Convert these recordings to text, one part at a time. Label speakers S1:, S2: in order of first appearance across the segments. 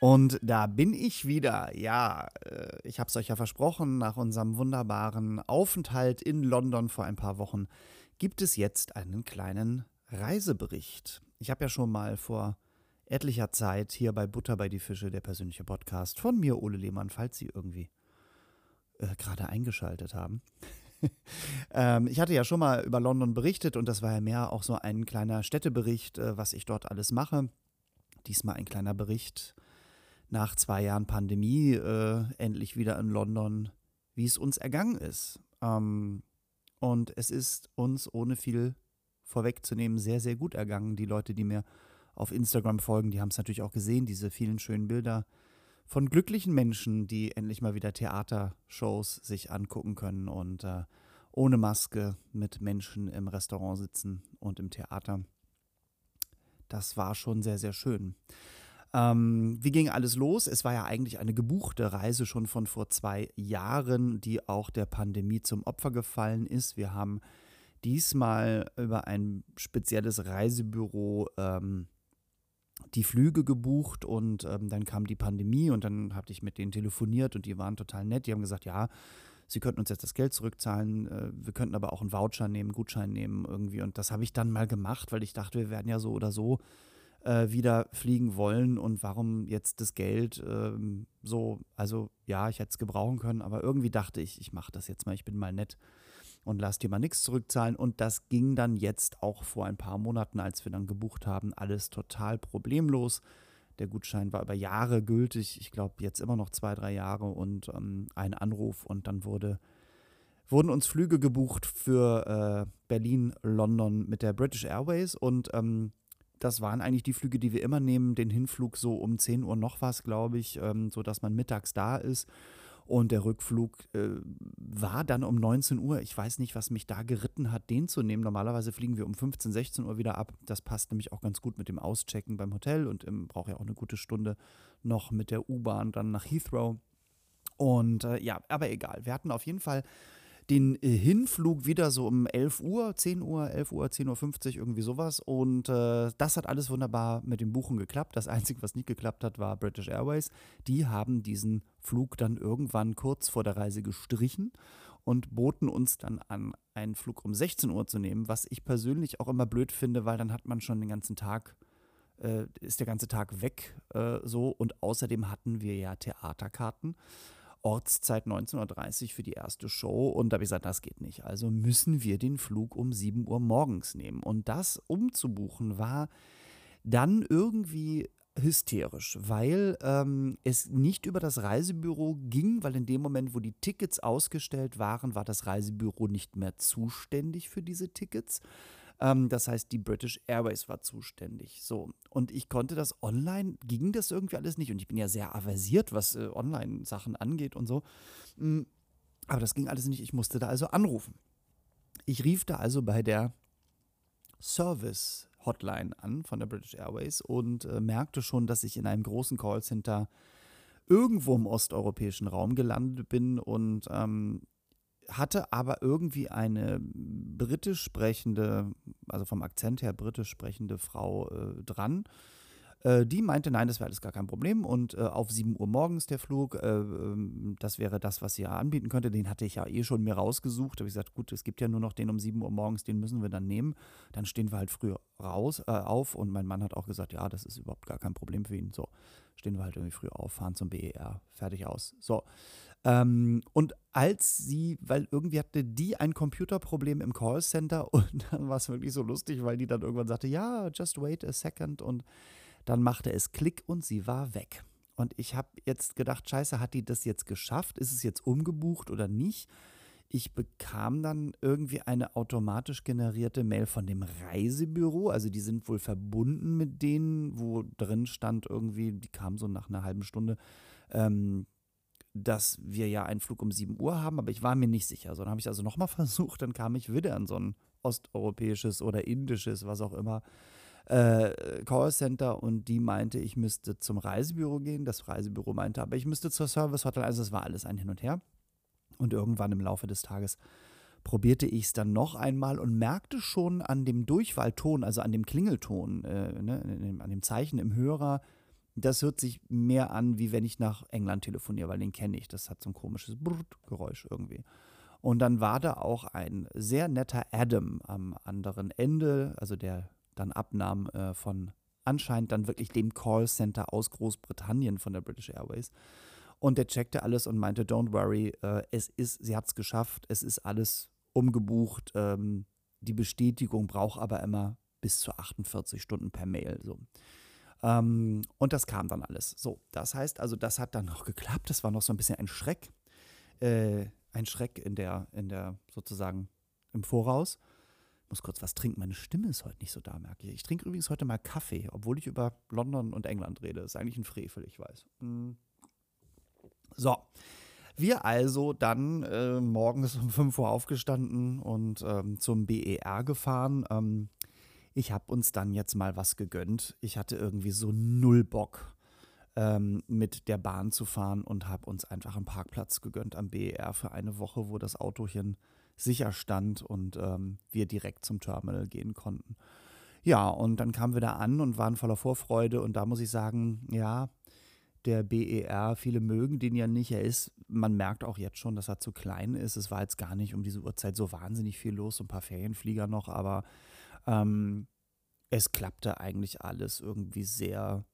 S1: Und da bin ich wieder. Ja, äh, ich habe es euch ja versprochen, nach unserem wunderbaren Aufenthalt in London vor ein paar Wochen gibt es jetzt einen kleinen Reisebericht. Ich habe ja schon mal vor etlicher Zeit hier bei Butter bei die Fische, der persönliche Podcast von mir, Ole Lehmann, falls Sie irgendwie äh, gerade eingeschaltet haben. ähm, ich hatte ja schon mal über London berichtet und das war ja mehr auch so ein kleiner Städtebericht, äh, was ich dort alles mache. Diesmal ein kleiner Bericht nach zwei Jahren Pandemie äh, endlich wieder in London, wie es uns ergangen ist. Ähm, und es ist uns ohne viel vorwegzunehmen sehr, sehr gut ergangen. Die Leute, die mir auf Instagram folgen, die haben es natürlich auch gesehen, diese vielen schönen Bilder von glücklichen Menschen, die endlich mal wieder Theatershows sich angucken können und äh, ohne Maske mit Menschen im Restaurant sitzen und im Theater. Das war schon sehr, sehr schön. Ähm, wie ging alles los? Es war ja eigentlich eine gebuchte Reise schon von vor zwei Jahren, die auch der Pandemie zum Opfer gefallen ist. Wir haben diesmal über ein spezielles Reisebüro ähm, die Flüge gebucht und ähm, dann kam die Pandemie und dann hatte ich mit denen telefoniert und die waren total nett. Die haben gesagt, ja, sie könnten uns jetzt das Geld zurückzahlen, äh, wir könnten aber auch einen Voucher nehmen, einen Gutschein nehmen irgendwie. Und das habe ich dann mal gemacht, weil ich dachte, wir werden ja so oder so äh, wieder fliegen wollen und warum jetzt das Geld ähm, so, also ja, ich hätte es gebrauchen können, aber irgendwie dachte ich, ich mache das jetzt mal, ich bin mal nett und lass dir mal nichts zurückzahlen. Und das ging dann jetzt auch vor ein paar Monaten, als wir dann gebucht haben, alles total problemlos. Der Gutschein war über Jahre gültig, ich glaube jetzt immer noch zwei, drei Jahre und ähm, ein Anruf und dann wurde wurden uns Flüge gebucht für äh, Berlin, London mit der British Airways und ähm, das waren eigentlich die Flüge, die wir immer nehmen. Den Hinflug so um 10 Uhr noch was, glaube ich, ähm, so dass man mittags da ist. Und der Rückflug äh, war dann um 19 Uhr. Ich weiß nicht, was mich da geritten hat, den zu nehmen. Normalerweise fliegen wir um 15, 16 Uhr wieder ab. Das passt nämlich auch ganz gut mit dem Auschecken beim Hotel und braucht ja auch eine gute Stunde noch mit der U-Bahn dann nach Heathrow. Und äh, ja, aber egal. Wir hatten auf jeden Fall den äh, Hinflug wieder so um 11 Uhr, 10 Uhr, 11 Uhr, 10.50 Uhr, irgendwie sowas. Und äh, das hat alles wunderbar mit dem Buchen geklappt. Das Einzige, was nicht geklappt hat, war British Airways. Die haben diesen Flug dann irgendwann kurz vor der Reise gestrichen und boten uns dann an, einen Flug um 16 Uhr zu nehmen, was ich persönlich auch immer blöd finde, weil dann hat man schon den ganzen Tag äh, ist der ganze Tag weg äh, so und außerdem hatten wir ja Theaterkarten Ortszeit 19.30 Uhr für die erste Show. Und da habe ich gesagt, das geht nicht. Also müssen wir den Flug um 7 Uhr morgens nehmen. Und das umzubuchen war dann irgendwie hysterisch, weil ähm, es nicht über das Reisebüro ging, weil in dem Moment, wo die Tickets ausgestellt waren, war das Reisebüro nicht mehr zuständig für diese Tickets, ähm, das heißt, die British Airways war zuständig. So. Und ich konnte das online, ging das irgendwie alles nicht. Und ich bin ja sehr aversiert, was äh, Online-Sachen angeht und so. Mm, aber das ging alles nicht. Ich musste da also anrufen. Ich rief da also bei der Service Hotline an von der British Airways und äh, merkte schon, dass ich in einem großen Callcenter irgendwo im osteuropäischen Raum gelandet bin und ähm, hatte aber irgendwie eine britisch sprechende, also vom Akzent her britisch sprechende Frau äh, dran. Äh, die meinte, nein, das wäre alles gar kein Problem und äh, auf 7 Uhr morgens der Flug, äh, ähm, das wäre das, was sie ja anbieten könnte. Den hatte ich ja eh schon mir rausgesucht. Habe ich gesagt, gut, es gibt ja nur noch den um 7 Uhr morgens, den müssen wir dann nehmen. Dann stehen wir halt früh raus, äh, auf und mein Mann hat auch gesagt, ja, das ist überhaupt gar kein Problem für ihn. So, stehen wir halt irgendwie früh auf, fahren zum BER, fertig aus. So, ähm, und als sie, weil irgendwie hatte die ein Computerproblem im Callcenter und dann war es wirklich so lustig, weil die dann irgendwann sagte, ja, just wait a second und dann machte es Klick und sie war weg. Und ich habe jetzt gedacht, scheiße, hat die das jetzt geschafft? Ist es jetzt umgebucht oder nicht? Ich bekam dann irgendwie eine automatisch generierte Mail von dem Reisebüro. Also die sind wohl verbunden mit denen, wo drin stand irgendwie, die kam so nach einer halben Stunde, ähm, dass wir ja einen Flug um 7 Uhr haben, aber ich war mir nicht sicher. So, dann habe ich also nochmal versucht, dann kam ich wieder an so ein osteuropäisches oder indisches, was auch immer, äh, Callcenter und die meinte, ich müsste zum Reisebüro gehen. Das Reisebüro meinte, aber ich müsste zur Service Hotline. Also es war alles ein Hin und Her. Und irgendwann im Laufe des Tages probierte ich es dann noch einmal und merkte schon an dem Durchwahlton, also an dem Klingelton, äh, ne, an dem Zeichen im Hörer, das hört sich mehr an, wie wenn ich nach England telefoniere, weil den kenne ich. Das hat so ein komisches Brrrt-Geräusch irgendwie. Und dann war da auch ein sehr netter Adam am anderen Ende, also der dann abnahm äh, von anscheinend dann wirklich dem Callcenter aus Großbritannien von der British Airways. Und der checkte alles und meinte, don't worry, äh, es ist, sie hat es geschafft, es ist alles umgebucht. Ähm, die Bestätigung braucht aber immer bis zu 48 Stunden per Mail. So. Ähm, und das kam dann alles. So, das heißt also, das hat dann noch geklappt. Das war noch so ein bisschen ein Schreck. Äh, ein Schreck in der, in der sozusagen im Voraus. Ich muss kurz was trinken. Meine Stimme ist heute nicht so da, merke ich. Ich trinke übrigens heute mal Kaffee, obwohl ich über London und England rede. Das ist eigentlich ein Frevel, ich weiß. Mm. So. Wir also dann äh, morgens um 5 Uhr aufgestanden und ähm, zum BER gefahren. Ähm, ich habe uns dann jetzt mal was gegönnt. Ich hatte irgendwie so null Bock ähm, mit der Bahn zu fahren und habe uns einfach einen Parkplatz gegönnt am BER für eine Woche, wo das Autochen sicher stand und ähm, wir direkt zum Terminal gehen konnten. Ja, und dann kamen wir da an und waren voller Vorfreude und da muss ich sagen, ja, der BER, viele mögen den ja nicht. Er ist, man merkt auch jetzt schon, dass er zu klein ist. Es war jetzt gar nicht um diese Uhrzeit so wahnsinnig viel los, so ein paar Ferienflieger noch, aber ähm, es klappte eigentlich alles irgendwie sehr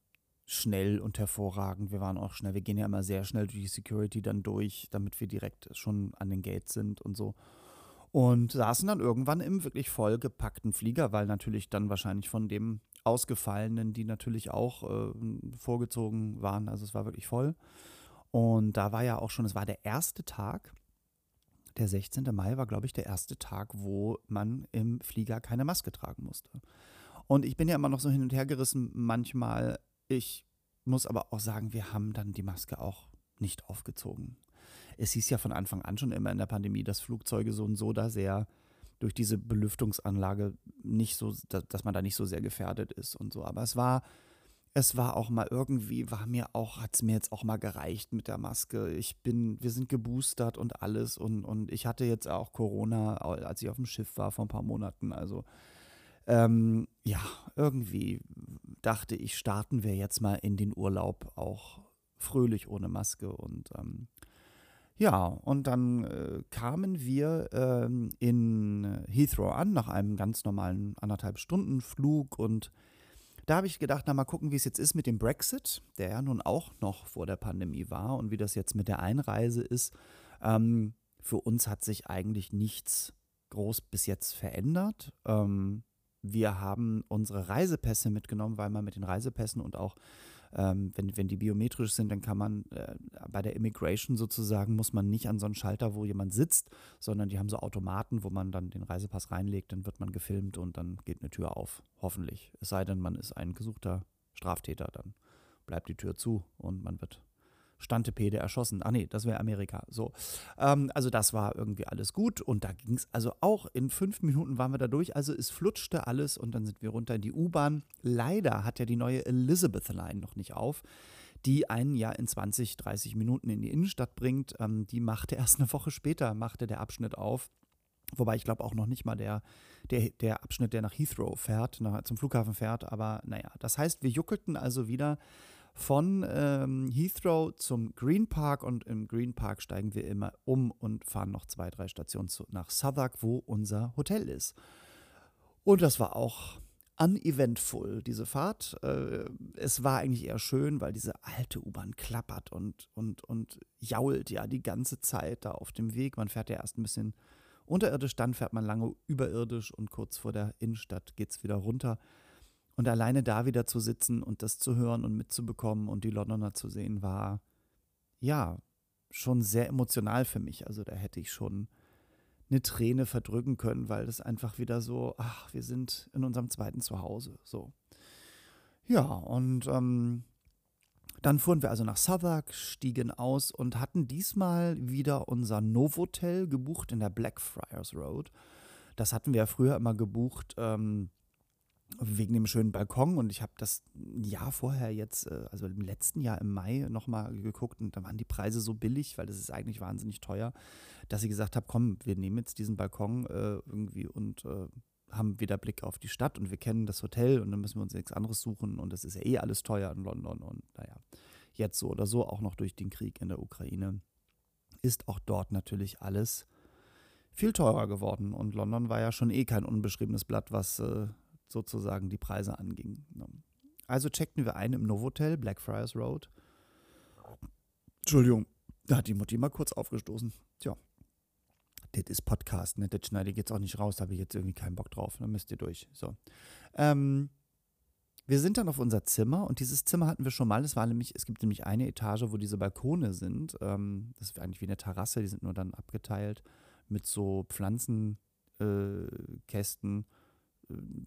S1: schnell und hervorragend. Wir waren auch schnell, wir gehen ja immer sehr schnell durch die Security dann durch, damit wir direkt schon an den Gates sind und so. Und saßen dann irgendwann im wirklich vollgepackten Flieger, weil natürlich dann wahrscheinlich von dem Ausgefallenen, die natürlich auch äh, vorgezogen waren. Also es war wirklich voll. Und da war ja auch schon, es war der erste Tag, der 16. Mai war, glaube ich, der erste Tag, wo man im Flieger keine Maske tragen musste. Und ich bin ja immer noch so hin und her gerissen manchmal. Ich muss aber auch sagen, wir haben dann die Maske auch nicht aufgezogen. Es hieß ja von Anfang an schon immer in der Pandemie, dass Flugzeuge so und so da sehr durch diese Belüftungsanlage nicht so, dass man da nicht so sehr gefährdet ist und so. Aber es war, es war auch mal irgendwie, war mir auch, hat es mir jetzt auch mal gereicht mit der Maske. Ich bin, wir sind geboostert und alles und, und ich hatte jetzt auch Corona, als ich auf dem Schiff war vor ein paar Monaten. Also ähm, ja, irgendwie dachte ich, starten wir jetzt mal in den Urlaub auch fröhlich ohne Maske und ähm, ja, und dann äh, kamen wir ähm, in Heathrow an, nach einem ganz normalen anderthalb Stunden Flug. Und da habe ich gedacht, na mal gucken, wie es jetzt ist mit dem Brexit, der ja nun auch noch vor der Pandemie war und wie das jetzt mit der Einreise ist. Ähm, für uns hat sich eigentlich nichts groß bis jetzt verändert. Ähm, wir haben unsere Reisepässe mitgenommen, weil man mit den Reisepässen und auch ähm, wenn, wenn die biometrisch sind, dann kann man äh, bei der Immigration sozusagen, muss man nicht an so einen Schalter, wo jemand sitzt, sondern die haben so Automaten, wo man dann den Reisepass reinlegt, dann wird man gefilmt und dann geht eine Tür auf, hoffentlich. Es sei denn, man ist ein gesuchter Straftäter, dann bleibt die Tür zu und man wird Stantepede erschossen. Ah nee, das wäre Amerika. So. Ähm, also das war irgendwie alles gut und da ging es also auch in fünf Minuten waren wir da durch. Also es flutschte alles und dann sind wir runter in die U-Bahn. Leider hat ja die neue Elizabeth Line noch nicht auf die einen ja in 20, 30 Minuten in die Innenstadt bringt. Ähm, die machte erst eine Woche später, machte der Abschnitt auf. Wobei ich glaube auch noch nicht mal der, der, der Abschnitt, der nach Heathrow fährt, nach, zum Flughafen fährt. Aber naja, das heißt, wir juckelten also wieder von ähm, Heathrow zum Green Park und im Green Park steigen wir immer um und fahren noch zwei, drei Stationen zu, nach Southwark, wo unser Hotel ist. Und das war auch uneventful, diese Fahrt. Äh, es war eigentlich eher schön, weil diese alte U-Bahn klappert und, und, und jault ja die ganze Zeit da auf dem Weg. Man fährt ja erst ein bisschen unterirdisch, dann fährt man lange überirdisch und kurz vor der Innenstadt geht es wieder runter. Und alleine da wieder zu sitzen und das zu hören und mitzubekommen und die Londoner zu sehen, war ja schon sehr emotional für mich. Also da hätte ich schon eine Träne verdrücken können, weil das einfach wieder so, ach, wir sind in unserem zweiten Zuhause. So. Ja, und ähm, dann fuhren wir also nach Southwark, stiegen aus und hatten diesmal wieder unser Novotel gebucht in der Blackfriars Road. Das hatten wir ja früher immer gebucht. Ähm, wegen dem schönen Balkon und ich habe das ein Jahr vorher jetzt, äh, also im letzten Jahr im Mai nochmal geguckt und da waren die Preise so billig, weil das ist eigentlich wahnsinnig teuer, dass ich gesagt habe, komm, wir nehmen jetzt diesen Balkon äh, irgendwie und äh, haben wieder Blick auf die Stadt und wir kennen das Hotel und dann müssen wir uns nichts anderes suchen und das ist ja eh alles teuer in London und naja, jetzt so oder so auch noch durch den Krieg in der Ukraine ist auch dort natürlich alles viel teurer geworden und London war ja schon eh kein unbeschriebenes Blatt, was äh, sozusagen die Preise anging. Ne? Also checkten wir ein im Novotel, Blackfriars Road. Entschuldigung, da hat die Mutti mal kurz aufgestoßen. Tja, das ist Podcast, ne? Das schneide ich jetzt auch nicht raus, da habe ich jetzt irgendwie keinen Bock drauf. Dann müsst ihr durch. So. Ähm, wir sind dann auf unser Zimmer und dieses Zimmer hatten wir schon mal. Es war nämlich, es gibt nämlich eine Etage, wo diese Balkone sind. Ähm, das ist eigentlich wie eine Terrasse, die sind nur dann abgeteilt mit so Pflanzenkästen. Äh,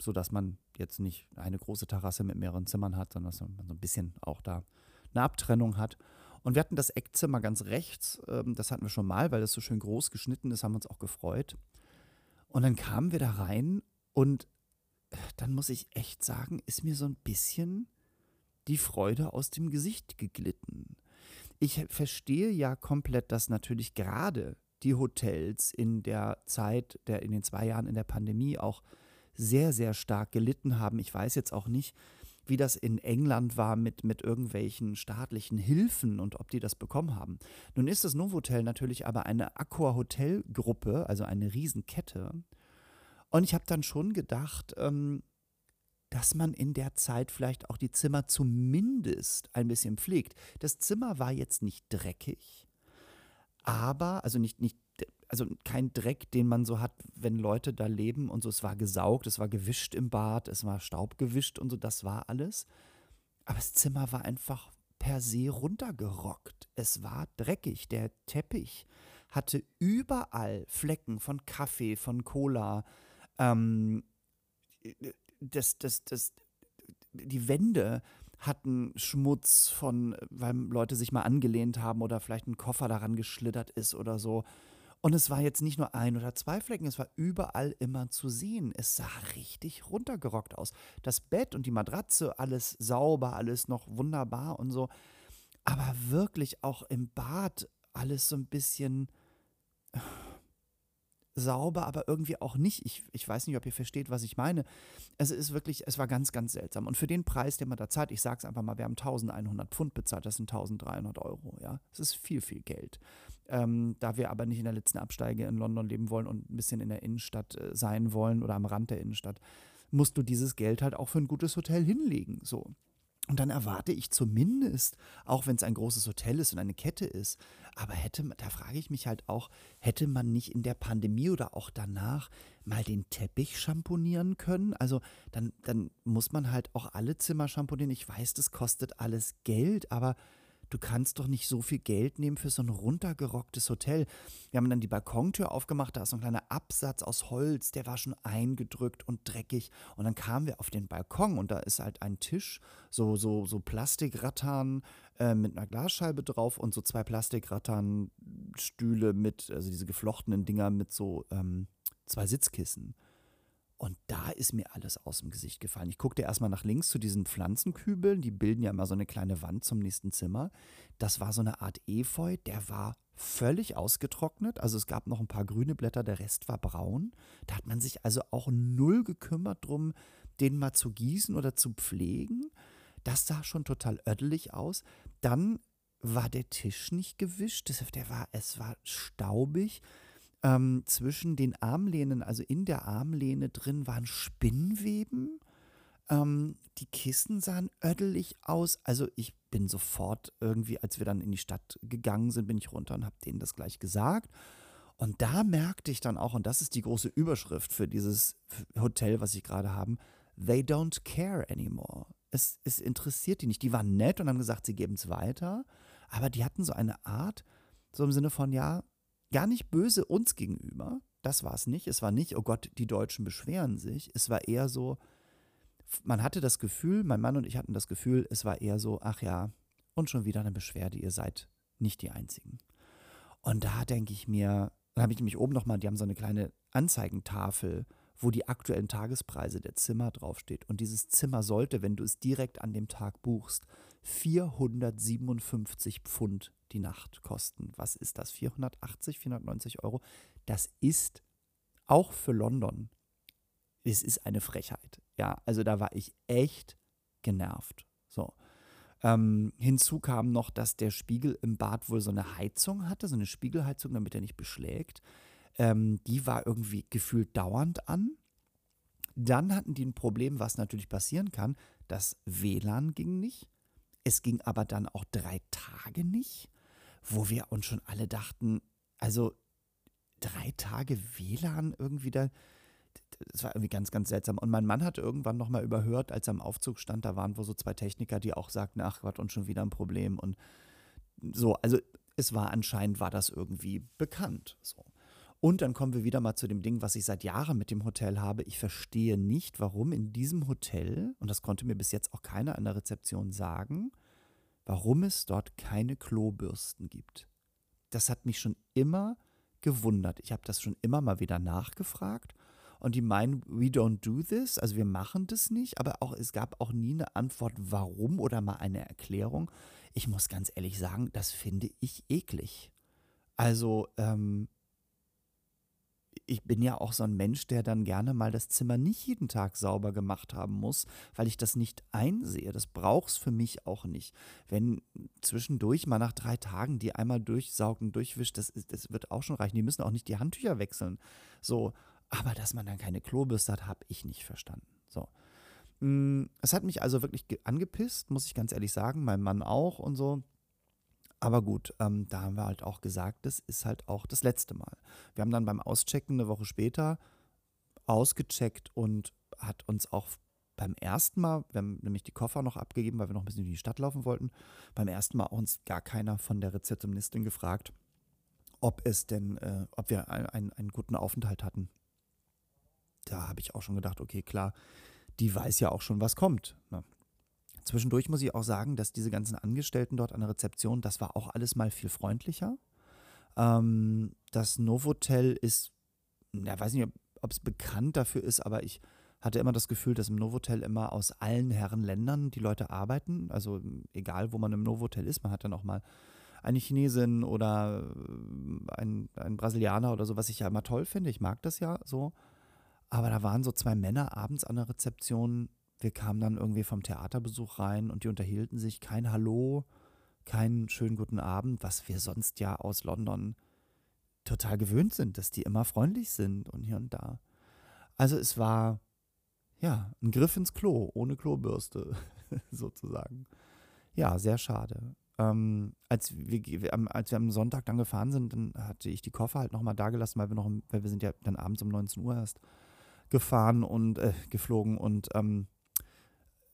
S1: sodass man jetzt nicht eine große Terrasse mit mehreren Zimmern hat, sondern dass man so ein bisschen auch da eine Abtrennung hat. Und wir hatten das Eckzimmer ganz rechts, ähm, das hatten wir schon mal, weil das so schön groß geschnitten ist, haben uns auch gefreut. Und dann kamen wir da rein und dann muss ich echt sagen, ist mir so ein bisschen die Freude aus dem Gesicht geglitten. Ich verstehe ja komplett, dass natürlich gerade die Hotels in der Zeit, der in den zwei Jahren in der Pandemie auch sehr, sehr stark gelitten haben. Ich weiß jetzt auch nicht, wie das in England war mit, mit irgendwelchen staatlichen Hilfen und ob die das bekommen haben. Nun ist das Novotel natürlich aber eine Aqua-Hotel-Gruppe, also eine Riesenkette. Und ich habe dann schon gedacht, ähm, dass man in der Zeit vielleicht auch die Zimmer zumindest ein bisschen pflegt. Das Zimmer war jetzt nicht dreckig, aber, also nicht, nicht also kein Dreck, den man so hat, wenn Leute da leben und so. Es war gesaugt, es war gewischt im Bad, es war Staub gewischt und so, das war alles. Aber das Zimmer war einfach per se runtergerockt. Es war dreckig. Der Teppich hatte überall Flecken von Kaffee, von Cola. Ähm, das, das, das, die Wände hatten Schmutz von, weil Leute sich mal angelehnt haben oder vielleicht ein Koffer daran geschlittert ist oder so. Und es war jetzt nicht nur ein oder zwei Flecken, es war überall immer zu sehen. Es sah richtig runtergerockt aus. Das Bett und die Matratze, alles sauber, alles noch wunderbar und so. Aber wirklich auch im Bad alles so ein bisschen sauber, aber irgendwie auch nicht. Ich, ich weiß nicht, ob ihr versteht, was ich meine. Es ist wirklich, es war ganz, ganz seltsam. Und für den Preis, den man da zahlt, ich sage es einfach mal, wir haben 1100 Pfund bezahlt, das sind 1300 Euro. Ja, es ist viel, viel Geld. Ähm, da wir aber nicht in der letzten Absteige in London leben wollen und ein bisschen in der Innenstadt äh, sein wollen oder am Rand der Innenstadt, musst du dieses Geld halt auch für ein gutes Hotel hinlegen. So. Und dann erwarte ich zumindest, auch wenn es ein großes Hotel ist und eine Kette ist, aber hätte, da frage ich mich halt auch, hätte man nicht in der Pandemie oder auch danach mal den Teppich schamponieren können? Also dann, dann muss man halt auch alle Zimmer schamponieren. Ich weiß, das kostet alles Geld, aber du kannst doch nicht so viel Geld nehmen für so ein runtergerocktes Hotel. Wir haben dann die Balkontür aufgemacht, da ist so ein kleiner Absatz aus Holz, der war schon eingedrückt und dreckig. Und dann kamen wir auf den Balkon und da ist halt ein Tisch, so, so, so Plastikrattan äh, mit einer Glasscheibe drauf und so zwei Plastikrattan-Stühle mit, also diese geflochtenen Dinger mit so ähm, zwei Sitzkissen. Und da ist mir alles aus dem Gesicht gefallen. Ich guckte erstmal nach links zu diesen Pflanzenkübeln, die bilden ja immer so eine kleine Wand zum nächsten Zimmer. Das war so eine Art Efeu, der war völlig ausgetrocknet. Also es gab noch ein paar grüne Blätter, der Rest war braun. Da hat man sich also auch null gekümmert drum, den mal zu gießen oder zu pflegen. Das sah schon total ödelig aus. Dann war der Tisch nicht gewischt. Der war, es war staubig. Ähm, zwischen den Armlehnen, also in der Armlehne drin, waren Spinnweben. Ähm, die Kissen sahen ödelig aus. Also ich bin sofort irgendwie, als wir dann in die Stadt gegangen sind, bin ich runter und habe denen das gleich gesagt. Und da merkte ich dann auch, und das ist die große Überschrift für dieses Hotel, was ich gerade haben, they don't care anymore. Es, es interessiert die nicht. Die waren nett und haben gesagt, sie geben es weiter, aber die hatten so eine Art, so im Sinne von, ja, gar nicht böse uns gegenüber. Das war es nicht. Es war nicht, oh Gott, die Deutschen beschweren sich. Es war eher so, man hatte das Gefühl, mein Mann und ich hatten das Gefühl, es war eher so, ach ja, und schon wieder eine Beschwerde, ihr seid nicht die Einzigen. Und da denke ich mir, dann habe ich nämlich oben nochmal, die haben so eine kleine Anzeigentafel wo die aktuellen Tagespreise der Zimmer draufsteht. Und dieses Zimmer sollte, wenn du es direkt an dem Tag buchst, 457 Pfund die Nacht kosten. Was ist das? 480, 490 Euro? Das ist auch für London. Es ist eine Frechheit. Ja, also da war ich echt genervt. So. Ähm, hinzu kam noch, dass der Spiegel im Bad wohl so eine Heizung hatte, so eine Spiegelheizung, damit er nicht beschlägt. Ähm, die war irgendwie gefühlt dauernd an. Dann hatten die ein Problem, was natürlich passieren kann. Das WLAN ging nicht. Es ging aber dann auch drei Tage nicht, wo wir uns schon alle dachten, also drei Tage WLAN irgendwie da. Das war irgendwie ganz, ganz seltsam. Und mein Mann hat irgendwann nochmal überhört, als er im Aufzug stand, da waren wohl so zwei Techniker, die auch sagten, ach Gott, und schon wieder ein Problem. Und so, also es war anscheinend, war das irgendwie bekannt. So. Und dann kommen wir wieder mal zu dem Ding, was ich seit Jahren mit dem Hotel habe. Ich verstehe nicht, warum in diesem Hotel, und das konnte mir bis jetzt auch keiner an der Rezeption sagen, warum es dort keine Klobürsten gibt. Das hat mich schon immer gewundert. Ich habe das schon immer mal wieder nachgefragt und die meinen, we don't do this, also wir machen das nicht, aber auch es gab auch nie eine Antwort, warum oder mal eine Erklärung. Ich muss ganz ehrlich sagen, das finde ich eklig. Also, ähm, ich bin ja auch so ein Mensch, der dann gerne mal das Zimmer nicht jeden Tag sauber gemacht haben muss, weil ich das nicht einsehe. Das braucht es für mich auch nicht. Wenn zwischendurch mal nach drei Tagen die einmal durchsaugen, durchwischt, das, das wird auch schon reichen. Die müssen auch nicht die Handtücher wechseln. So, aber dass man dann keine Klobürste hat, habe ich nicht verstanden. So. Mm, es hat mich also wirklich angepisst, muss ich ganz ehrlich sagen, mein Mann auch und so. Aber gut, ähm, da haben wir halt auch gesagt, das ist halt auch das letzte Mal. Wir haben dann beim Auschecken eine Woche später ausgecheckt und hat uns auch beim ersten Mal, wir haben nämlich die Koffer noch abgegeben, weil wir noch ein bisschen in die Stadt laufen wollten, beim ersten Mal uns gar keiner von der Rezeptionistin gefragt, ob es denn, äh, ob wir ein, einen guten Aufenthalt hatten. Da habe ich auch schon gedacht, okay, klar, die weiß ja auch schon, was kommt. Ne? Zwischendurch muss ich auch sagen, dass diese ganzen Angestellten dort an der Rezeption, das war auch alles mal viel freundlicher. Ähm, das Novotel ist, ja, weiß nicht, ob es bekannt dafür ist, aber ich hatte immer das Gefühl, dass im Novotel immer aus allen Herrenländern die Leute arbeiten. Also egal, wo man im Novotel ist, man hat dann auch mal eine Chinesin oder ein, ein Brasilianer oder so, was ich ja immer toll finde. Ich mag das ja so. Aber da waren so zwei Männer abends an der Rezeption, wir kamen dann irgendwie vom Theaterbesuch rein und die unterhielten sich. Kein Hallo, keinen schönen guten Abend, was wir sonst ja aus London total gewöhnt sind, dass die immer freundlich sind und hier und da. Also es war ja ein Griff ins Klo, ohne Klobürste sozusagen. Ja, sehr schade. Ähm, als, wir, als wir am Sonntag dann gefahren sind, dann hatte ich die Koffer halt nochmal da gelassen, weil wir noch, weil wir sind ja dann abends um 19 Uhr erst gefahren und äh, geflogen und ähm,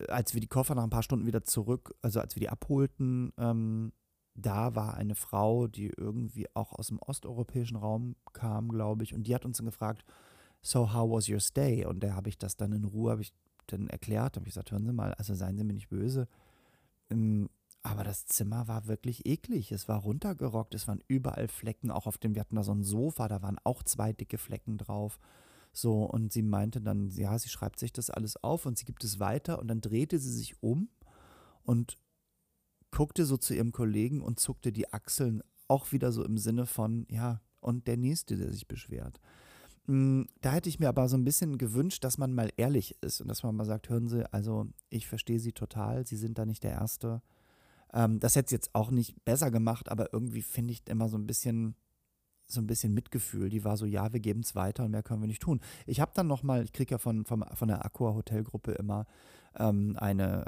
S1: als wir die Koffer nach ein paar Stunden wieder zurück, also als wir die abholten, ähm, da war eine Frau, die irgendwie auch aus dem osteuropäischen Raum kam, glaube ich, und die hat uns dann gefragt, so how was your stay? Und da habe ich das dann in Ruhe, habe ich dann erklärt, habe ich gesagt, hören Sie mal, also seien Sie mir nicht böse. Ähm, aber das Zimmer war wirklich eklig. Es war runtergerockt, es waren überall Flecken, auch auf dem, wir hatten da so ein Sofa, da waren auch zwei dicke Flecken drauf. So, und sie meinte dann, ja, sie schreibt sich das alles auf und sie gibt es weiter und dann drehte sie sich um und guckte so zu ihrem Kollegen und zuckte die Achseln auch wieder so im Sinne von, ja, und der Nächste, der sich beschwert. Hm, da hätte ich mir aber so ein bisschen gewünscht, dass man mal ehrlich ist und dass man mal sagt, hören Sie, also ich verstehe Sie total, Sie sind da nicht der Erste. Ähm, das hätte es jetzt auch nicht besser gemacht, aber irgendwie finde ich immer so ein bisschen, so ein bisschen Mitgefühl. Die war so, ja, wir geben es weiter und mehr können wir nicht tun. Ich habe dann nochmal, ich kriege ja von, von, von der Aqua Hotelgruppe immer ähm, eine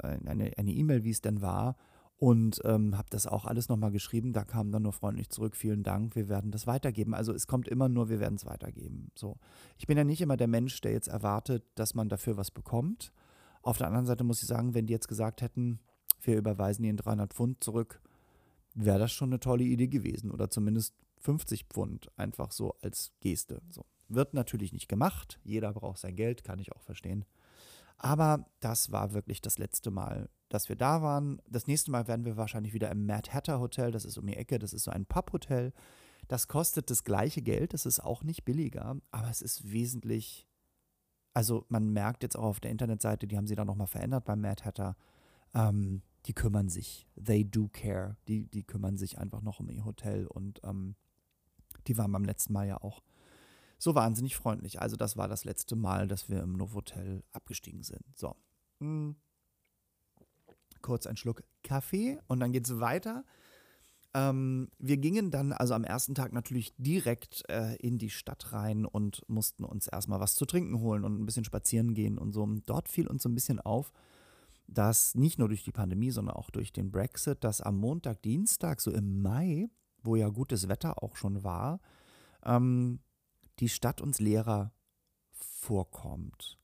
S1: E-Mail, e wie es denn war. Und ähm, habe das auch alles nochmal geschrieben. Da kam dann nur freundlich zurück, vielen Dank, wir werden das weitergeben. Also es kommt immer nur, wir werden es weitergeben. So. Ich bin ja nicht immer der Mensch, der jetzt erwartet, dass man dafür was bekommt. Auf der anderen Seite muss ich sagen, wenn die jetzt gesagt hätten, wir überweisen ihnen 300 Pfund zurück, wäre das schon eine tolle Idee gewesen. Oder zumindest 50 Pfund einfach so als Geste. So. Wird natürlich nicht gemacht. Jeder braucht sein Geld, kann ich auch verstehen. Aber das war wirklich das letzte Mal, dass wir da waren. Das nächste Mal werden wir wahrscheinlich wieder im Mad Hatter Hotel. Das ist um die Ecke. Das ist so ein Pub-Hotel. Das kostet das gleiche Geld. Das ist auch nicht billiger, aber es ist wesentlich also man merkt jetzt auch auf der Internetseite, die haben sie dann nochmal verändert beim Mad Hatter, ähm, die kümmern sich. They do care. Die, die kümmern sich einfach noch um ihr Hotel und ähm, die waren beim letzten Mal ja auch so wahnsinnig freundlich. Also das war das letzte Mal, dass wir im Novotel abgestiegen sind. So. Hm. Kurz ein Schluck Kaffee und dann geht es weiter ähm, wir gingen dann also am ersten Tag natürlich direkt äh, in die Stadt rein und mussten uns erstmal was zu trinken holen und ein bisschen spazieren gehen und so. Und dort fiel uns so ein bisschen auf, dass nicht nur durch die Pandemie, sondern auch durch den Brexit, dass am Montag, Dienstag, so im Mai, wo ja gutes Wetter auch schon war, ähm, die Stadt uns leerer vorkommt.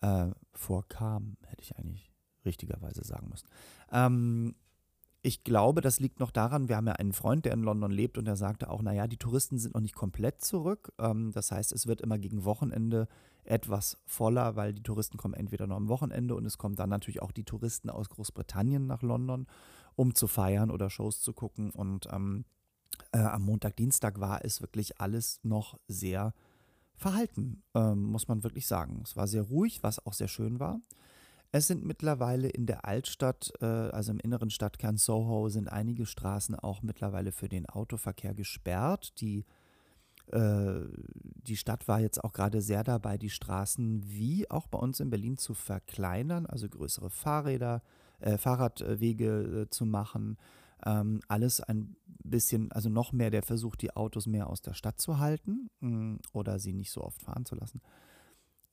S1: Äh, vorkam, hätte ich eigentlich richtigerweise sagen müssen. Ähm, ich glaube, das liegt noch daran, wir haben ja einen Freund, der in London lebt und der sagte auch, naja, die Touristen sind noch nicht komplett zurück. Ähm, das heißt, es wird immer gegen Wochenende etwas voller, weil die Touristen kommen entweder nur am Wochenende und es kommen dann natürlich auch die Touristen aus Großbritannien nach London, um zu feiern oder Shows zu gucken. Und ähm, äh, am Montag, Dienstag war es wirklich alles noch sehr verhalten, ähm, muss man wirklich sagen. Es war sehr ruhig, was auch sehr schön war. Es sind mittlerweile in der Altstadt, äh, also im inneren Stadtkern Soho, sind einige Straßen auch mittlerweile für den Autoverkehr gesperrt. Die, äh, die Stadt war jetzt auch gerade sehr dabei, die Straßen wie auch bei uns in Berlin zu verkleinern, also größere Fahrräder, äh, Fahrradwege äh, zu machen. Ähm, alles ein bisschen, also noch mehr der Versuch, die Autos mehr aus der Stadt zu halten mh, mm, oder sie nicht so oft fahren zu lassen.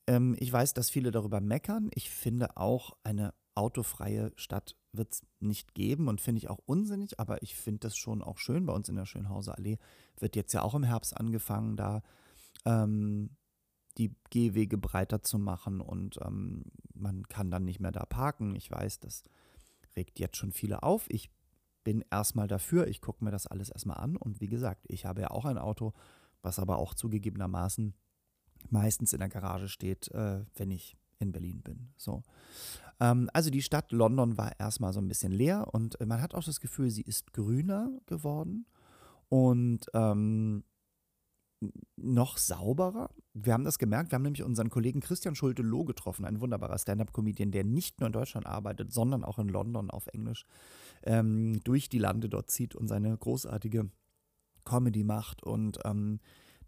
S1: Ähm, ich weiß, dass viele darüber meckern. Ich finde auch, eine autofreie Stadt wird es nicht geben und finde ich auch unsinnig, aber ich finde das schon auch schön. Bei uns in der Schönhauser Allee wird jetzt ja auch im Herbst angefangen, da ähm, die Gehwege breiter zu machen und ähm, man kann dann nicht mehr da parken. Ich weiß, das regt jetzt schon viele auf. Ich bin erstmal dafür. Ich gucke mir das alles erstmal an und wie gesagt, ich habe ja auch ein Auto, was aber auch zugegebenermaßen meistens in der Garage steht, äh, wenn ich in Berlin bin. So. Ähm, also die Stadt London war erstmal so ein bisschen leer und man hat auch das Gefühl, sie ist grüner geworden und ähm, noch sauberer. Wir haben das gemerkt, wir haben nämlich unseren Kollegen Christian Schulte-Loh getroffen, ein wunderbarer Stand-up-Comedian, der nicht nur in Deutschland arbeitet, sondern auch in London auf Englisch ähm, durch die Lande dort zieht und seine großartige Comedy macht und ähm,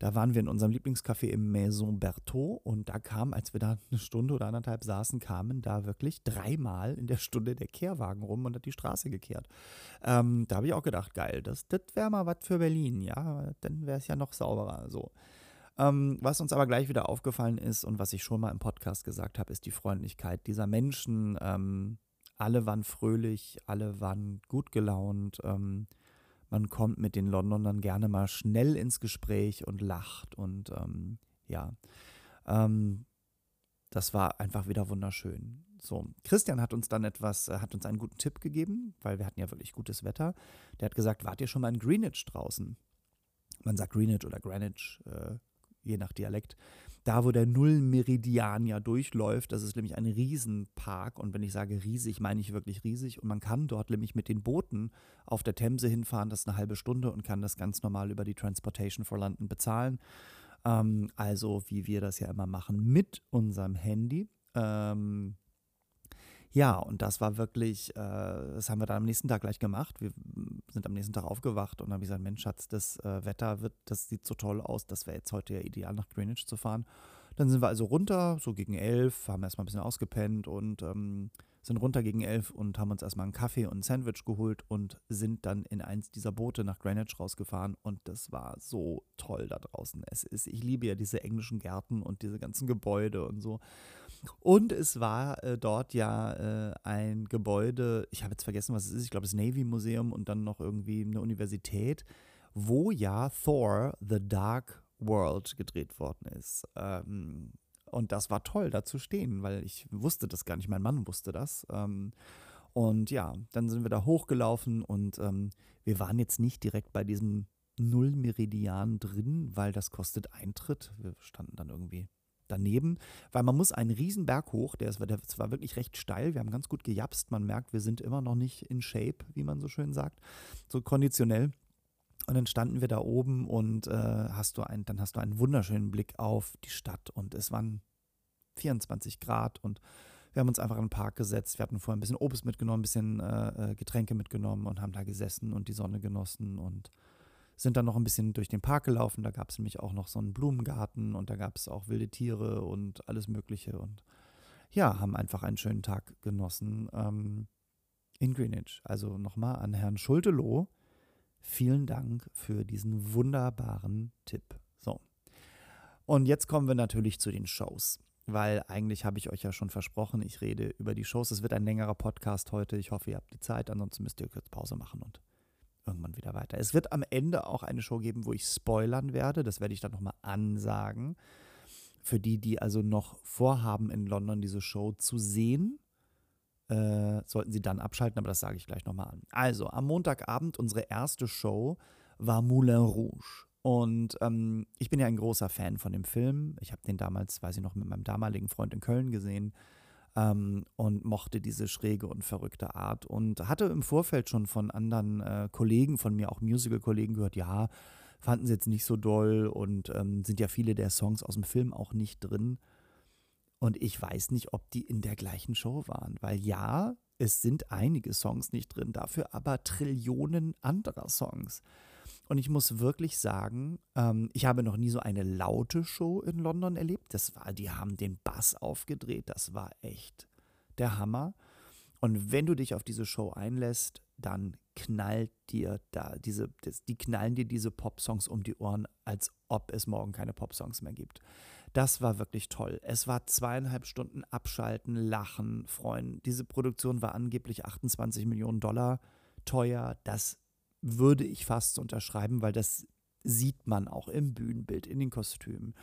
S1: da waren wir in unserem Lieblingscafé im Maison Berthaud und da kam, als wir da eine Stunde oder anderthalb saßen, kamen da wirklich dreimal in der Stunde der Kehrwagen rum und hat die Straße gekehrt. Ähm, da habe ich auch gedacht, geil, das, das wäre mal was für Berlin, ja, dann wäre es ja noch sauberer. So. Ähm, was uns aber gleich wieder aufgefallen ist und was ich schon mal im Podcast gesagt habe, ist die Freundlichkeit dieser Menschen. Ähm, alle waren fröhlich, alle waren gut gelaunt. Ähm, man kommt mit den Londonern gerne mal schnell ins Gespräch und lacht und ähm, ja, ähm, das war einfach wieder wunderschön. So, Christian hat uns dann etwas, äh, hat uns einen guten Tipp gegeben, weil wir hatten ja wirklich gutes Wetter. Der hat gesagt, wart ihr schon mal in Greenwich draußen? Man sagt Greenwich oder Greenwich, äh, je nach Dialekt da wo der Nullmeridian ja durchläuft. Das ist nämlich ein Riesenpark und wenn ich sage riesig, meine ich wirklich riesig und man kann dort nämlich mit den Booten auf der Themse hinfahren, das ist eine halbe Stunde und kann das ganz normal über die Transportation for London bezahlen. Ähm, also wie wir das ja immer machen mit unserem Handy. Ähm, ja, und das war wirklich, äh, das haben wir dann am nächsten Tag gleich gemacht. Wir sind am nächsten Tag aufgewacht und haben gesagt, Mensch, Schatz, das äh, Wetter wird, das sieht so toll aus, das wäre jetzt heute ja ideal, nach Greenwich zu fahren. Dann sind wir also runter, so gegen elf, haben erstmal ein bisschen ausgepennt und ähm, sind runter gegen elf und haben uns erstmal einen Kaffee und ein Sandwich geholt und sind dann in eins dieser Boote nach Greenwich rausgefahren und das war so toll da draußen. Es ist, ich liebe ja diese englischen Gärten und diese ganzen Gebäude und so. Und es war äh, dort ja äh, ein Gebäude, ich habe jetzt vergessen, was es ist, ich glaube das Navy Museum und dann noch irgendwie eine Universität, wo ja Thor, The Dark World gedreht worden ist. Ähm, und das war toll, da zu stehen, weil ich wusste das gar nicht, mein Mann wusste das. Ähm, und ja, dann sind wir da hochgelaufen und ähm, wir waren jetzt nicht direkt bei diesem Nullmeridian drin, weil das kostet Eintritt. Wir standen dann irgendwie daneben, weil man muss einen riesen Berg hoch, der, ist, der war wirklich recht steil, wir haben ganz gut gejapst, man merkt, wir sind immer noch nicht in Shape, wie man so schön sagt, so konditionell. Und dann standen wir da oben und äh, hast du ein, dann hast du einen wunderschönen Blick auf die Stadt und es waren 24 Grad und wir haben uns einfach in den Park gesetzt. Wir hatten vorher ein bisschen Obst mitgenommen, ein bisschen äh, äh, Getränke mitgenommen und haben da gesessen und die Sonne genossen und sind dann noch ein bisschen durch den Park gelaufen. Da gab es nämlich auch noch so einen Blumengarten und da gab es auch wilde Tiere und alles Mögliche. Und ja, haben einfach einen schönen Tag genossen ähm, in Greenwich. Also nochmal an Herrn Schulteloh. Vielen Dank für diesen wunderbaren Tipp. So. Und jetzt kommen wir natürlich zu den Shows weil eigentlich habe ich euch ja schon versprochen, ich rede über die Shows. Es wird ein längerer Podcast heute. Ich hoffe, ihr habt die Zeit. Ansonsten müsst ihr kurz Pause machen und irgendwann wieder weiter. Es wird am Ende auch eine Show geben, wo ich spoilern werde. Das werde ich dann nochmal ansagen. Für die, die also noch vorhaben, in London diese Show zu sehen, äh, sollten sie dann abschalten, aber das sage ich gleich nochmal an. Also, am Montagabend, unsere erste Show war Moulin Rouge. Und ähm, ich bin ja ein großer Fan von dem Film. Ich habe den damals, weiß ich noch, mit meinem damaligen Freund in Köln gesehen ähm, und mochte diese schräge und verrückte Art und hatte im Vorfeld schon von anderen äh, Kollegen, von mir auch Musical-Kollegen gehört, ja, fanden sie jetzt nicht so doll und ähm, sind ja viele der Songs aus dem Film auch nicht drin. Und ich weiß nicht, ob die in der gleichen Show waren, weil ja, es sind einige Songs nicht drin, dafür aber Trillionen anderer Songs. Und ich muss wirklich sagen, ähm, ich habe noch nie so eine laute Show in London erlebt. Das war, die haben den Bass aufgedreht. Das war echt der Hammer. Und wenn du dich auf diese Show einlässt, dann knallt dir da diese, die knallen dir diese Popsongs um die Ohren, als ob es morgen keine Popsongs mehr gibt. Das war wirklich toll. Es war zweieinhalb Stunden abschalten, lachen, freuen. Diese Produktion war angeblich 28 Millionen Dollar teuer. Das würde ich fast unterschreiben, weil das sieht man auch im Bühnenbild, in den Kostümen.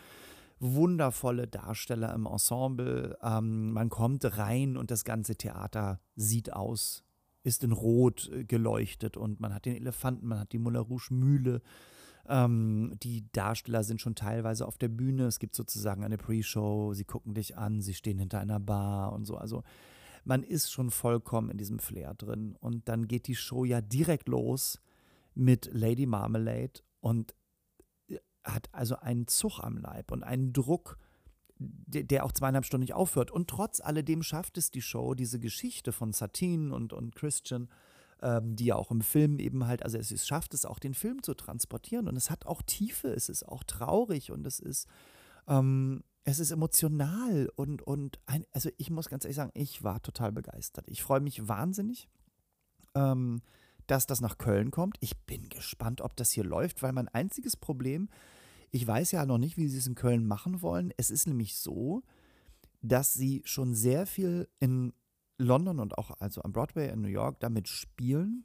S1: Wundervolle Darsteller im Ensemble. Ähm, man kommt rein und das ganze Theater sieht aus, ist in Rot äh, geleuchtet und man hat den Elefanten, man hat die Moulin Rouge Mühle. Ähm, die Darsteller sind schon teilweise auf der Bühne. Es gibt sozusagen eine Pre-Show. Sie gucken dich an, sie stehen hinter einer Bar und so. Also man ist schon vollkommen in diesem Flair drin. Und dann geht die Show ja direkt los mit Lady Marmalade und äh, hat also einen Zug am Leib und einen Druck, der auch zweieinhalb Stunden nicht aufhört. Und trotz alledem schafft es die Show, diese Geschichte von Satine und, und Christian, ähm, die ja auch im Film eben halt, also es, es schafft es auch, den Film zu transportieren. Und es hat auch Tiefe, es ist auch traurig und es ist, ähm, es ist emotional. Und, und ein, also ich muss ganz ehrlich sagen, ich war total begeistert. Ich freue mich wahnsinnig. Ähm, dass das nach Köln kommt. Ich bin gespannt, ob das hier läuft, weil mein einziges Problem, ich weiß ja noch nicht, wie sie es in Köln machen wollen. Es ist nämlich so, dass sie schon sehr viel in London und auch also am Broadway in New York damit spielen,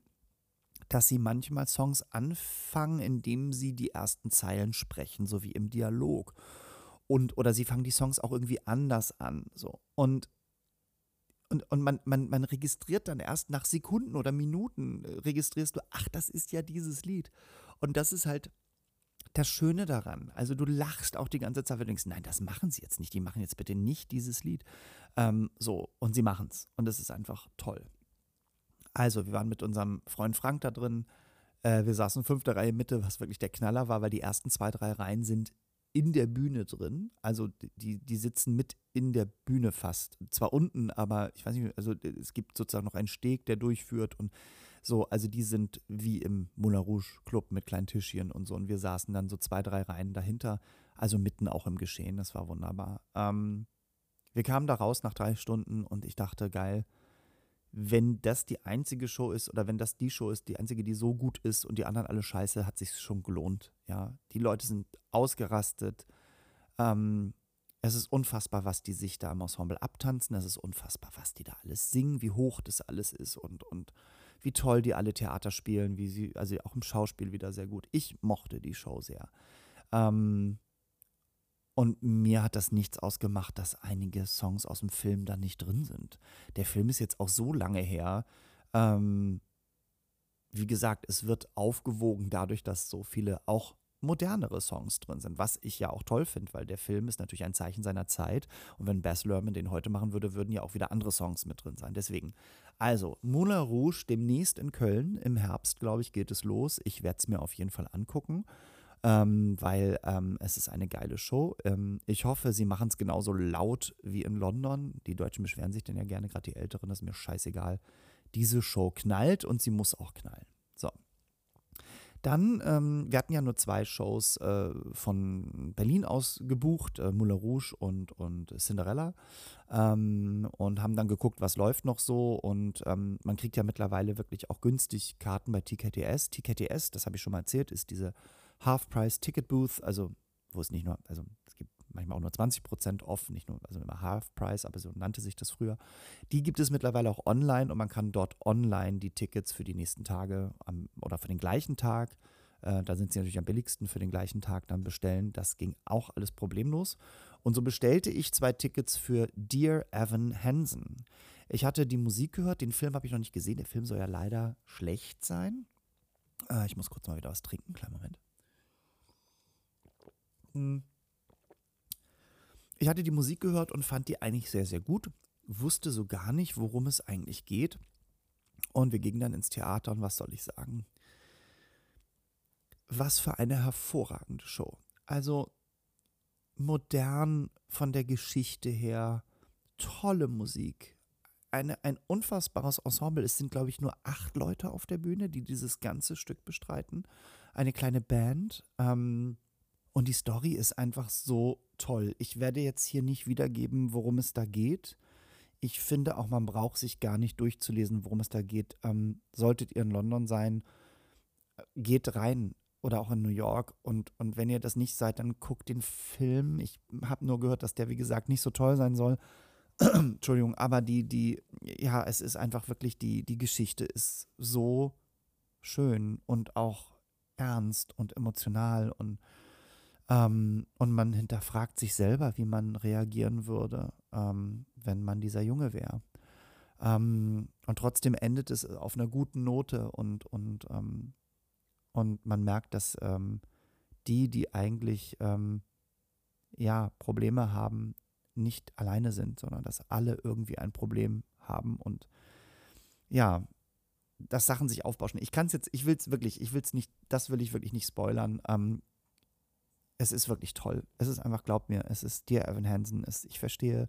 S1: dass sie manchmal Songs anfangen, indem sie die ersten Zeilen sprechen, so wie im Dialog. Und, oder sie fangen die Songs auch irgendwie anders an. So. Und und, und man, man, man registriert dann erst nach Sekunden oder Minuten, äh, registrierst du, ach, das ist ja dieses Lied. Und das ist halt das Schöne daran. Also du lachst auch die ganze Zeit, weil du denkst, nein, das machen sie jetzt nicht. Die machen jetzt bitte nicht dieses Lied. Ähm, so, und sie machen es. Und das ist einfach toll. Also, wir waren mit unserem Freund Frank da drin. Äh, wir saßen fünfte Reihe Mitte, was wirklich der Knaller war, weil die ersten zwei, drei Reihen sind in der Bühne drin. Also die, die sitzen mit in der Bühne fast. Zwar unten, aber ich weiß nicht, also es gibt sozusagen noch einen Steg, der durchführt und so, also die sind wie im Moulin Rouge Club mit kleinen Tischchen und so. Und wir saßen dann so zwei, drei Reihen dahinter, also mitten auch im Geschehen. Das war wunderbar. Ähm, wir kamen da raus nach drei Stunden und ich dachte, geil, wenn das die einzige Show ist oder wenn das die Show ist, die einzige, die so gut ist und die anderen alle scheiße, hat sich schon gelohnt. Ja, die Leute sind ausgerastet. Ähm, es ist unfassbar, was die sich da im Ensemble abtanzen. Es ist unfassbar, was die da alles singen, wie hoch das alles ist und, und wie toll die alle Theater spielen, wie sie, also auch im Schauspiel wieder sehr gut. Ich mochte die Show sehr. Ähm, und mir hat das nichts ausgemacht, dass einige Songs aus dem Film da nicht drin sind. Der Film ist jetzt auch so lange her. Ähm, wie gesagt, es wird aufgewogen dadurch, dass so viele auch modernere Songs drin sind, was ich ja auch toll finde, weil der Film ist natürlich ein Zeichen seiner Zeit und wenn Baz Luhrmann den heute machen würde, würden ja auch wieder andere Songs mit drin sein. Deswegen, also Moulin Rouge demnächst in Köln im Herbst, glaube ich, geht es los. Ich werde es mir auf jeden Fall angucken. Ähm, weil ähm, es ist eine geile Show. Ähm, ich hoffe, sie machen es genauso laut wie in London. Die Deutschen beschweren sich denn ja gerne, gerade die Älteren, das ist mir scheißegal. Diese Show knallt und sie muss auch knallen. So. Dann, ähm, wir hatten ja nur zwei Shows äh, von Berlin aus gebucht, äh, Moulin Rouge und, und Cinderella. Ähm, und haben dann geguckt, was läuft noch so. Und ähm, man kriegt ja mittlerweile wirklich auch günstig Karten bei TKTS. TKTS, das habe ich schon mal erzählt, ist diese Half-Price-Ticket-Booth, also wo es nicht nur, also es gibt manchmal auch nur 20% off, nicht nur, also immer Half-Price, aber so nannte sich das früher. Die gibt es mittlerweile auch online und man kann dort online die Tickets für die nächsten Tage am, oder für den gleichen Tag, äh, da sind sie natürlich am billigsten, für den gleichen Tag dann bestellen. Das ging auch alles problemlos. Und so bestellte ich zwei Tickets für Dear Evan Hansen. Ich hatte die Musik gehört, den Film habe ich noch nicht gesehen. Der Film soll ja leider schlecht sein. Äh, ich muss kurz mal wieder was trinken, kleinen Moment. Ich hatte die Musik gehört und fand die eigentlich sehr, sehr gut. Wusste so gar nicht, worum es eigentlich geht. Und wir gingen dann ins Theater und was soll ich sagen? Was für eine hervorragende Show. Also modern von der Geschichte her, tolle Musik. Eine, ein unfassbares Ensemble. Es sind, glaube ich, nur acht Leute auf der Bühne, die dieses ganze Stück bestreiten. Eine kleine Band. Ähm, und die Story ist einfach so toll. Ich werde jetzt hier nicht wiedergeben, worum es da geht. Ich finde auch, man braucht sich gar nicht durchzulesen, worum es da geht. Ähm, solltet ihr in London sein, geht rein oder auch in New York. Und, und wenn ihr das nicht seid, dann guckt den Film. Ich habe nur gehört, dass der, wie gesagt, nicht so toll sein soll. Entschuldigung, aber die, die, ja, es ist einfach wirklich, die, die Geschichte ist so schön und auch ernst und emotional und ähm, und man hinterfragt sich selber, wie man reagieren würde, ähm, wenn man dieser Junge wäre. Ähm, und trotzdem endet es auf einer guten Note und, und, ähm, und man merkt, dass ähm, die, die eigentlich ähm, ja, Probleme haben, nicht alleine sind, sondern dass alle irgendwie ein Problem haben und ja, dass Sachen sich aufbauschen. Ich kann es jetzt, ich will es wirklich, ich will es nicht, das will ich wirklich nicht spoilern. Ähm, es ist wirklich toll. Es ist einfach, glaub mir, es ist dir, Evan Hansen. Es, ich verstehe,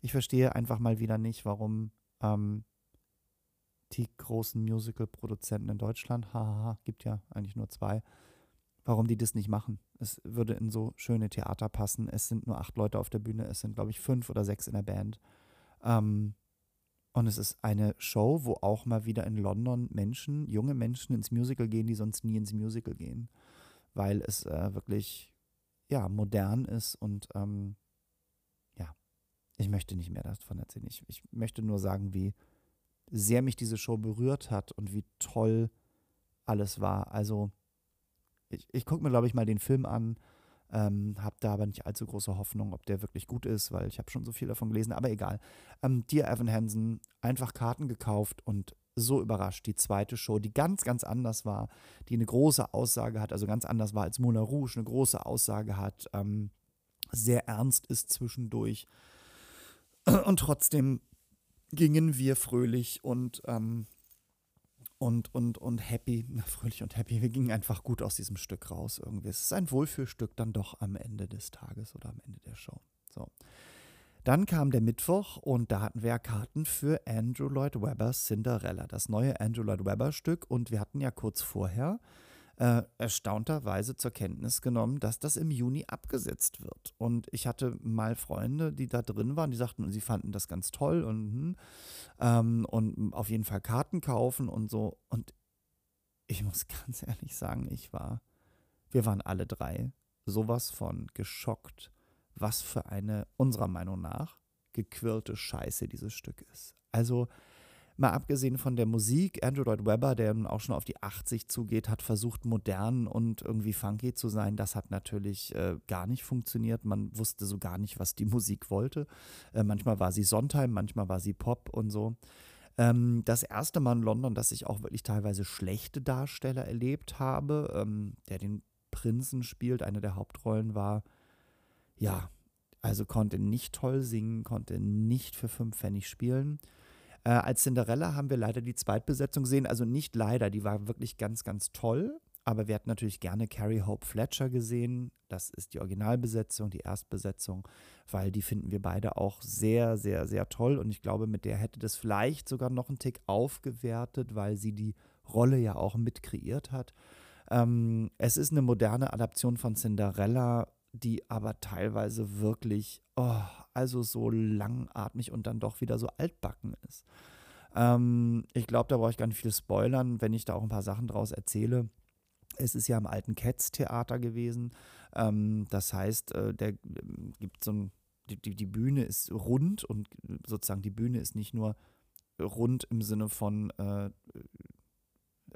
S1: ich verstehe einfach mal wieder nicht, warum ähm, die großen Musical-Produzenten in Deutschland, haha, gibt ja eigentlich nur zwei, warum die das nicht machen. Es würde in so schöne Theater passen. Es sind nur acht Leute auf der Bühne, es sind, glaube ich, fünf oder sechs in der Band. Ähm, und es ist eine Show, wo auch mal wieder in London Menschen, junge Menschen ins Musical gehen, die sonst nie ins Musical gehen weil es äh, wirklich ja, modern ist und ähm, ja, ich möchte nicht mehr davon erzählen. Ich, ich möchte nur sagen, wie sehr mich diese Show berührt hat und wie toll alles war. Also ich, ich gucke mir, glaube ich, mal den Film an, ähm, habe da aber nicht allzu große Hoffnung, ob der wirklich gut ist, weil ich habe schon so viel davon gelesen, aber egal. Ähm, Dear Evan Hansen, einfach Karten gekauft und so überrascht. Die zweite Show, die ganz, ganz anders war, die eine große Aussage hat, also ganz anders war als Moulin Rouge, eine große Aussage hat, ähm, sehr ernst ist zwischendurch. Und trotzdem gingen wir fröhlich und, ähm, und, und, und happy, na, fröhlich und happy, wir gingen einfach gut aus diesem Stück raus irgendwie. Es ist ein Wohlfühlstück dann doch am Ende des Tages oder am Ende der Show. So. Dann kam der Mittwoch und da hatten wir ja Karten für Andrew Lloyd Webbers Cinderella, das neue Andrew Lloyd Webber Stück. Und wir hatten ja kurz vorher äh, erstaunterweise zur Kenntnis genommen, dass das im Juni abgesetzt wird. Und ich hatte mal Freunde, die da drin waren, die sagten, sie fanden das ganz toll und, hm, ähm, und auf jeden Fall Karten kaufen und so. Und ich muss ganz ehrlich sagen, ich war, wir waren alle drei sowas von geschockt was für eine, unserer Meinung nach, gequirlte Scheiße dieses Stück ist. Also mal abgesehen von der Musik, Andrew Lloyd Webber, der nun auch schon auf die 80 zugeht, hat versucht, modern und irgendwie funky zu sein. Das hat natürlich äh, gar nicht funktioniert. Man wusste so gar nicht, was die Musik wollte. Äh, manchmal war sie Sondheim, manchmal war sie Pop und so. Ähm, das erste Mal in London, dass ich auch wirklich teilweise schlechte Darsteller erlebt habe, ähm, der den Prinzen spielt, eine der Hauptrollen war ja, also konnte nicht toll singen, konnte nicht für fünf Pfennig spielen. Äh, als Cinderella haben wir leider die Zweitbesetzung gesehen, also nicht leider, die war wirklich ganz, ganz toll. aber wir hätten natürlich gerne Carrie Hope Fletcher gesehen. Das ist die Originalbesetzung, die Erstbesetzung, weil die finden wir beide auch sehr, sehr, sehr toll. Und ich glaube, mit der hätte das vielleicht sogar noch einen Tick aufgewertet, weil sie die Rolle ja auch mit kreiert hat. Ähm, es ist eine moderne Adaption von Cinderella, die aber teilweise wirklich, oh, also so langatmig und dann doch wieder so altbacken ist. Ähm, ich glaube, da brauche ich gar nicht viel spoilern, wenn ich da auch ein paar Sachen draus erzähle. Es ist ja im alten Cats-Theater gewesen. Ähm, das heißt, äh, der äh, gibt so ein, die, die Bühne ist rund und sozusagen die Bühne ist nicht nur rund im Sinne von, äh,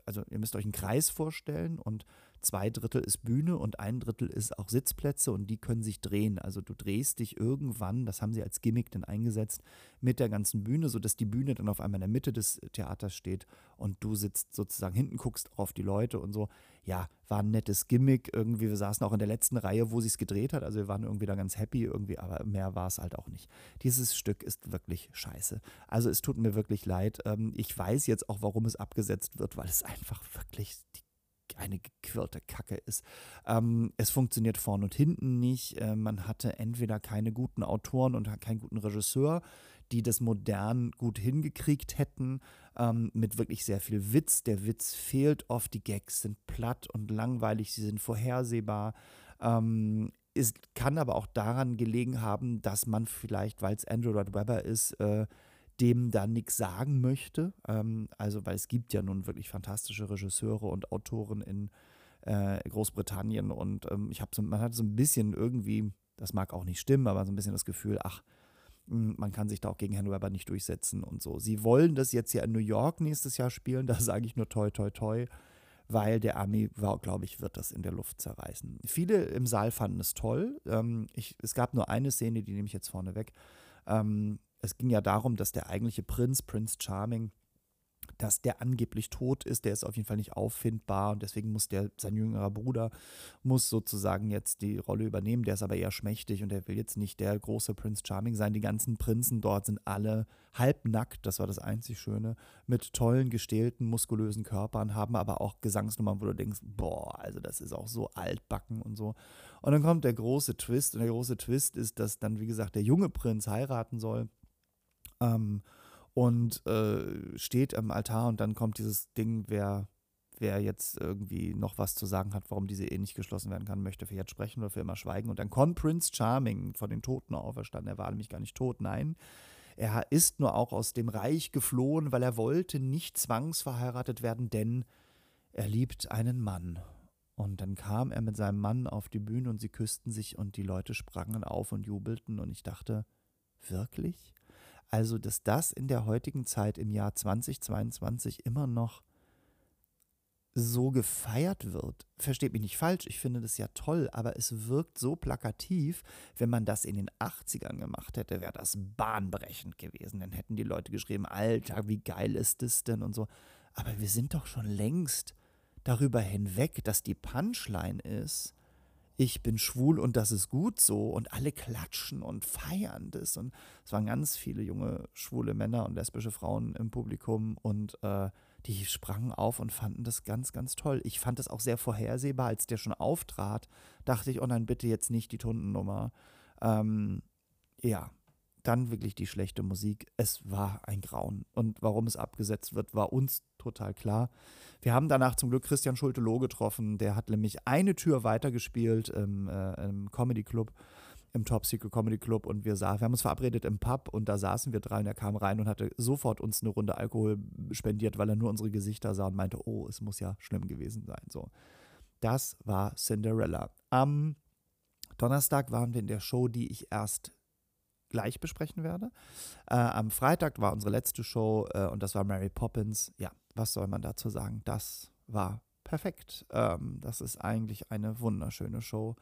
S1: also ihr müsst euch einen Kreis vorstellen und zwei Drittel ist Bühne und ein Drittel ist auch Sitzplätze und die können sich drehen. Also du drehst dich irgendwann, das haben sie als Gimmick dann eingesetzt, mit der ganzen Bühne, sodass die Bühne dann auf einmal in der Mitte des Theaters steht und du sitzt sozusagen hinten, guckst auf die Leute und so. Ja, war ein nettes Gimmick. Irgendwie, wir saßen auch in der letzten Reihe, wo sie es gedreht hat. Also wir waren irgendwie da ganz happy irgendwie, aber mehr war es halt auch nicht. Dieses Stück ist wirklich scheiße. Also es tut mir wirklich leid. Ähm, ich weiß jetzt auch, warum es abgesetzt wird, weil es einfach wirklich die eine gequirlte Kacke ist. Ähm, es funktioniert vorn und hinten nicht. Äh, man hatte entweder keine guten Autoren und keinen guten Regisseur, die das modern gut hingekriegt hätten, ähm, mit wirklich sehr viel Witz. Der Witz fehlt oft, die Gags sind platt und langweilig, sie sind vorhersehbar. Ähm, es kann aber auch daran gelegen haben, dass man vielleicht, weil es Andrew Lloyd Webber ist, äh, dem da nichts sagen möchte. Ähm, also, weil es gibt ja nun wirklich fantastische Regisseure und Autoren in äh, Großbritannien und ähm, ich habe so, man hat so ein bisschen irgendwie, das mag auch nicht stimmen, aber so ein bisschen das Gefühl, ach, hm, man kann sich da auch gegen Herrn Weber nicht durchsetzen und so. Sie wollen das jetzt ja in New York nächstes Jahr spielen, da sage ich nur toi toi toi, weil der Army, glaube ich, wird das in der Luft zerreißen. Viele im Saal fanden es toll. Ähm, ich, es gab nur eine Szene, die nehme ich jetzt vorne weg. Ähm, es ging ja darum, dass der eigentliche Prinz, Prince Charming, dass der angeblich tot ist, der ist auf jeden Fall nicht auffindbar und deswegen muss der, sein jüngerer Bruder, muss sozusagen jetzt die Rolle übernehmen, der ist aber eher schmächtig und der will jetzt nicht der große Prince Charming sein. Die ganzen Prinzen dort sind alle halbnackt, das war das einzig Schöne, mit tollen, gestählten, muskulösen Körpern, haben aber auch Gesangsnummern, wo du denkst, boah, also das ist auch so altbacken und so. Und dann kommt der große Twist und der große Twist ist, dass dann, wie gesagt, der junge Prinz heiraten soll ähm, und äh, steht am Altar und dann kommt dieses Ding, wer, wer jetzt irgendwie noch was zu sagen hat, warum diese Ehe nicht geschlossen werden kann, möchte für jetzt sprechen oder für immer schweigen. Und dann kommt Prince Charming von den Toten auferstanden. Er war nämlich gar nicht tot, nein. Er ist nur auch aus dem Reich geflohen, weil er wollte nicht zwangsverheiratet werden, denn er liebt einen Mann. Und dann kam er mit seinem Mann auf die Bühne und sie küssten sich und die Leute sprangen auf und jubelten und ich dachte, wirklich? Also, dass das in der heutigen Zeit im Jahr 2022 immer noch so gefeiert wird. Versteht mich nicht falsch, ich finde das ja toll, aber es wirkt so plakativ, wenn man das in den 80ern gemacht hätte, wäre das bahnbrechend gewesen. Dann hätten die Leute geschrieben, Alter, wie geil ist das denn und so. Aber wir sind doch schon längst darüber hinweg, dass die Punchline ist, ich bin schwul und das ist gut so und alle klatschen und feiern das und es waren ganz viele junge schwule Männer und lesbische Frauen im Publikum und äh, die sprangen auf und fanden das ganz, ganz toll. Ich fand das auch sehr vorhersehbar, als der schon auftrat, dachte ich, oh nein, bitte jetzt nicht die Tundennummer. Ähm, ja, dann wirklich die schlechte Musik. Es war ein Grauen. Und warum es abgesetzt wird, war uns total klar. Wir haben danach zum Glück Christian Schulte-Loh getroffen. Der hat nämlich eine Tür weitergespielt im, äh, im Comedy Club, im Top Secret Comedy Club. Und wir, sah, wir haben uns verabredet im Pub und da saßen wir drei und er kam rein und hatte sofort uns eine Runde Alkohol spendiert, weil er nur unsere Gesichter sah und meinte, oh, es muss ja schlimm gewesen sein. So. Das war Cinderella. Am Donnerstag waren wir in der Show, die ich erst gleich besprechen werde. Äh, am Freitag war unsere letzte Show äh, und das war Mary Poppins. Ja, was soll man dazu sagen? Das war perfekt. Ähm, das ist eigentlich eine wunderschöne Show.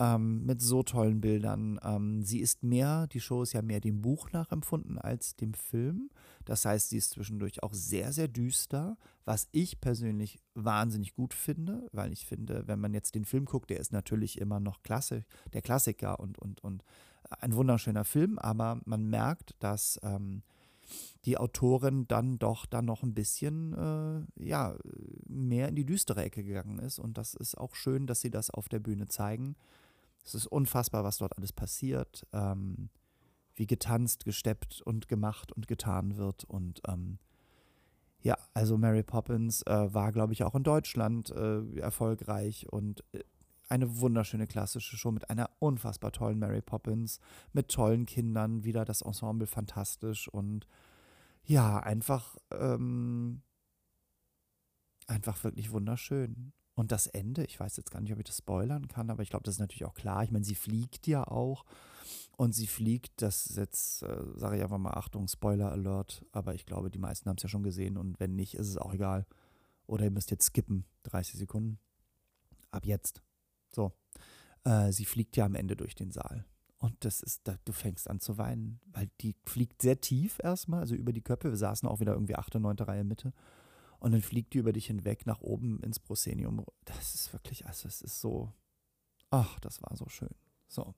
S1: Ähm, mit so tollen Bildern. Ähm, sie ist mehr, die Show ist ja mehr dem Buch nachempfunden als dem Film. Das heißt, sie ist zwischendurch auch sehr, sehr düster, was ich persönlich wahnsinnig gut finde, weil ich finde, wenn man jetzt den Film guckt, der ist natürlich immer noch klasse, der Klassiker und, und, und ein wunderschöner Film, aber man merkt, dass ähm, die Autorin dann doch dann noch ein bisschen äh, ja, mehr in die düstere Ecke gegangen ist. Und das ist auch schön, dass sie das auf der Bühne zeigen. Es ist unfassbar, was dort alles passiert, ähm, wie getanzt, gesteppt und gemacht und getan wird. Und ähm, ja, also Mary Poppins äh, war, glaube ich, auch in Deutschland äh, erfolgreich und äh, eine wunderschöne klassische Show mit einer unfassbar tollen Mary Poppins, mit tollen Kindern, wieder das Ensemble fantastisch und ja, einfach, ähm, einfach wirklich wunderschön. Und das Ende, ich weiß jetzt gar nicht, ob ich das spoilern kann, aber ich glaube, das ist natürlich auch klar. Ich meine, sie fliegt ja auch. Und sie fliegt, das ist jetzt, äh, sage ich einfach mal, Achtung, Spoiler Alert. Aber ich glaube, die meisten haben es ja schon gesehen. Und wenn nicht, ist es auch egal. Oder ihr müsst jetzt skippen, 30 Sekunden. Ab jetzt. So. Äh, sie fliegt ja am Ende durch den Saal. Und das ist, da, du fängst an zu weinen, weil die fliegt sehr tief erstmal, also über die Köpfe. Wir saßen auch wieder irgendwie achte, neunte Reihe Mitte. Und dann fliegt die über dich hinweg nach oben ins Proscenium. Das ist wirklich, also es ist so, ach, das war so schön. So.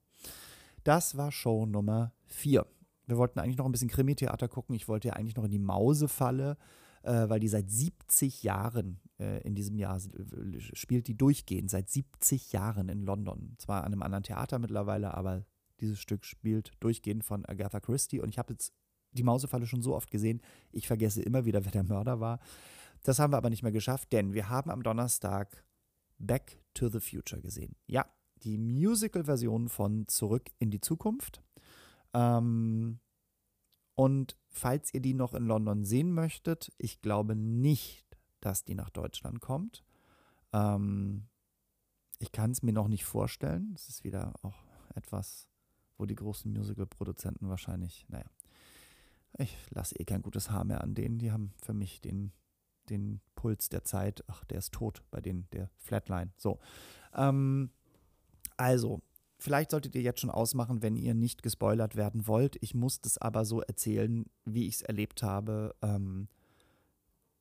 S1: Das war Show Nummer vier. Wir wollten eigentlich noch ein bisschen Krimi-Theater gucken. Ich wollte ja eigentlich noch in die Mausefalle, äh, weil die seit 70 Jahren äh, in diesem Jahr spielt, die durchgehend, seit 70 Jahren in London. Zwar an einem anderen Theater mittlerweile, aber dieses Stück spielt durchgehend von Agatha Christie. Und ich habe jetzt die Mausefalle schon so oft gesehen, ich vergesse immer wieder, wer der Mörder war. Das haben wir aber nicht mehr geschafft, denn wir haben am Donnerstag Back to the Future gesehen. Ja, die Musical-Version von Zurück in die Zukunft. Ähm, und falls ihr die noch in London sehen möchtet, ich glaube nicht, dass die nach Deutschland kommt. Ähm, ich kann es mir noch nicht vorstellen. Es ist wieder auch etwas, wo die großen Musical-Produzenten wahrscheinlich, naja, ich lasse eh kein gutes Haar mehr an denen. Die haben für mich den den Puls der Zeit. Ach, der ist tot bei denen, der Flatline. So. Ähm, also, vielleicht solltet ihr jetzt schon ausmachen, wenn ihr nicht gespoilert werden wollt. Ich muss das aber so erzählen, wie ich es erlebt habe. Ähm,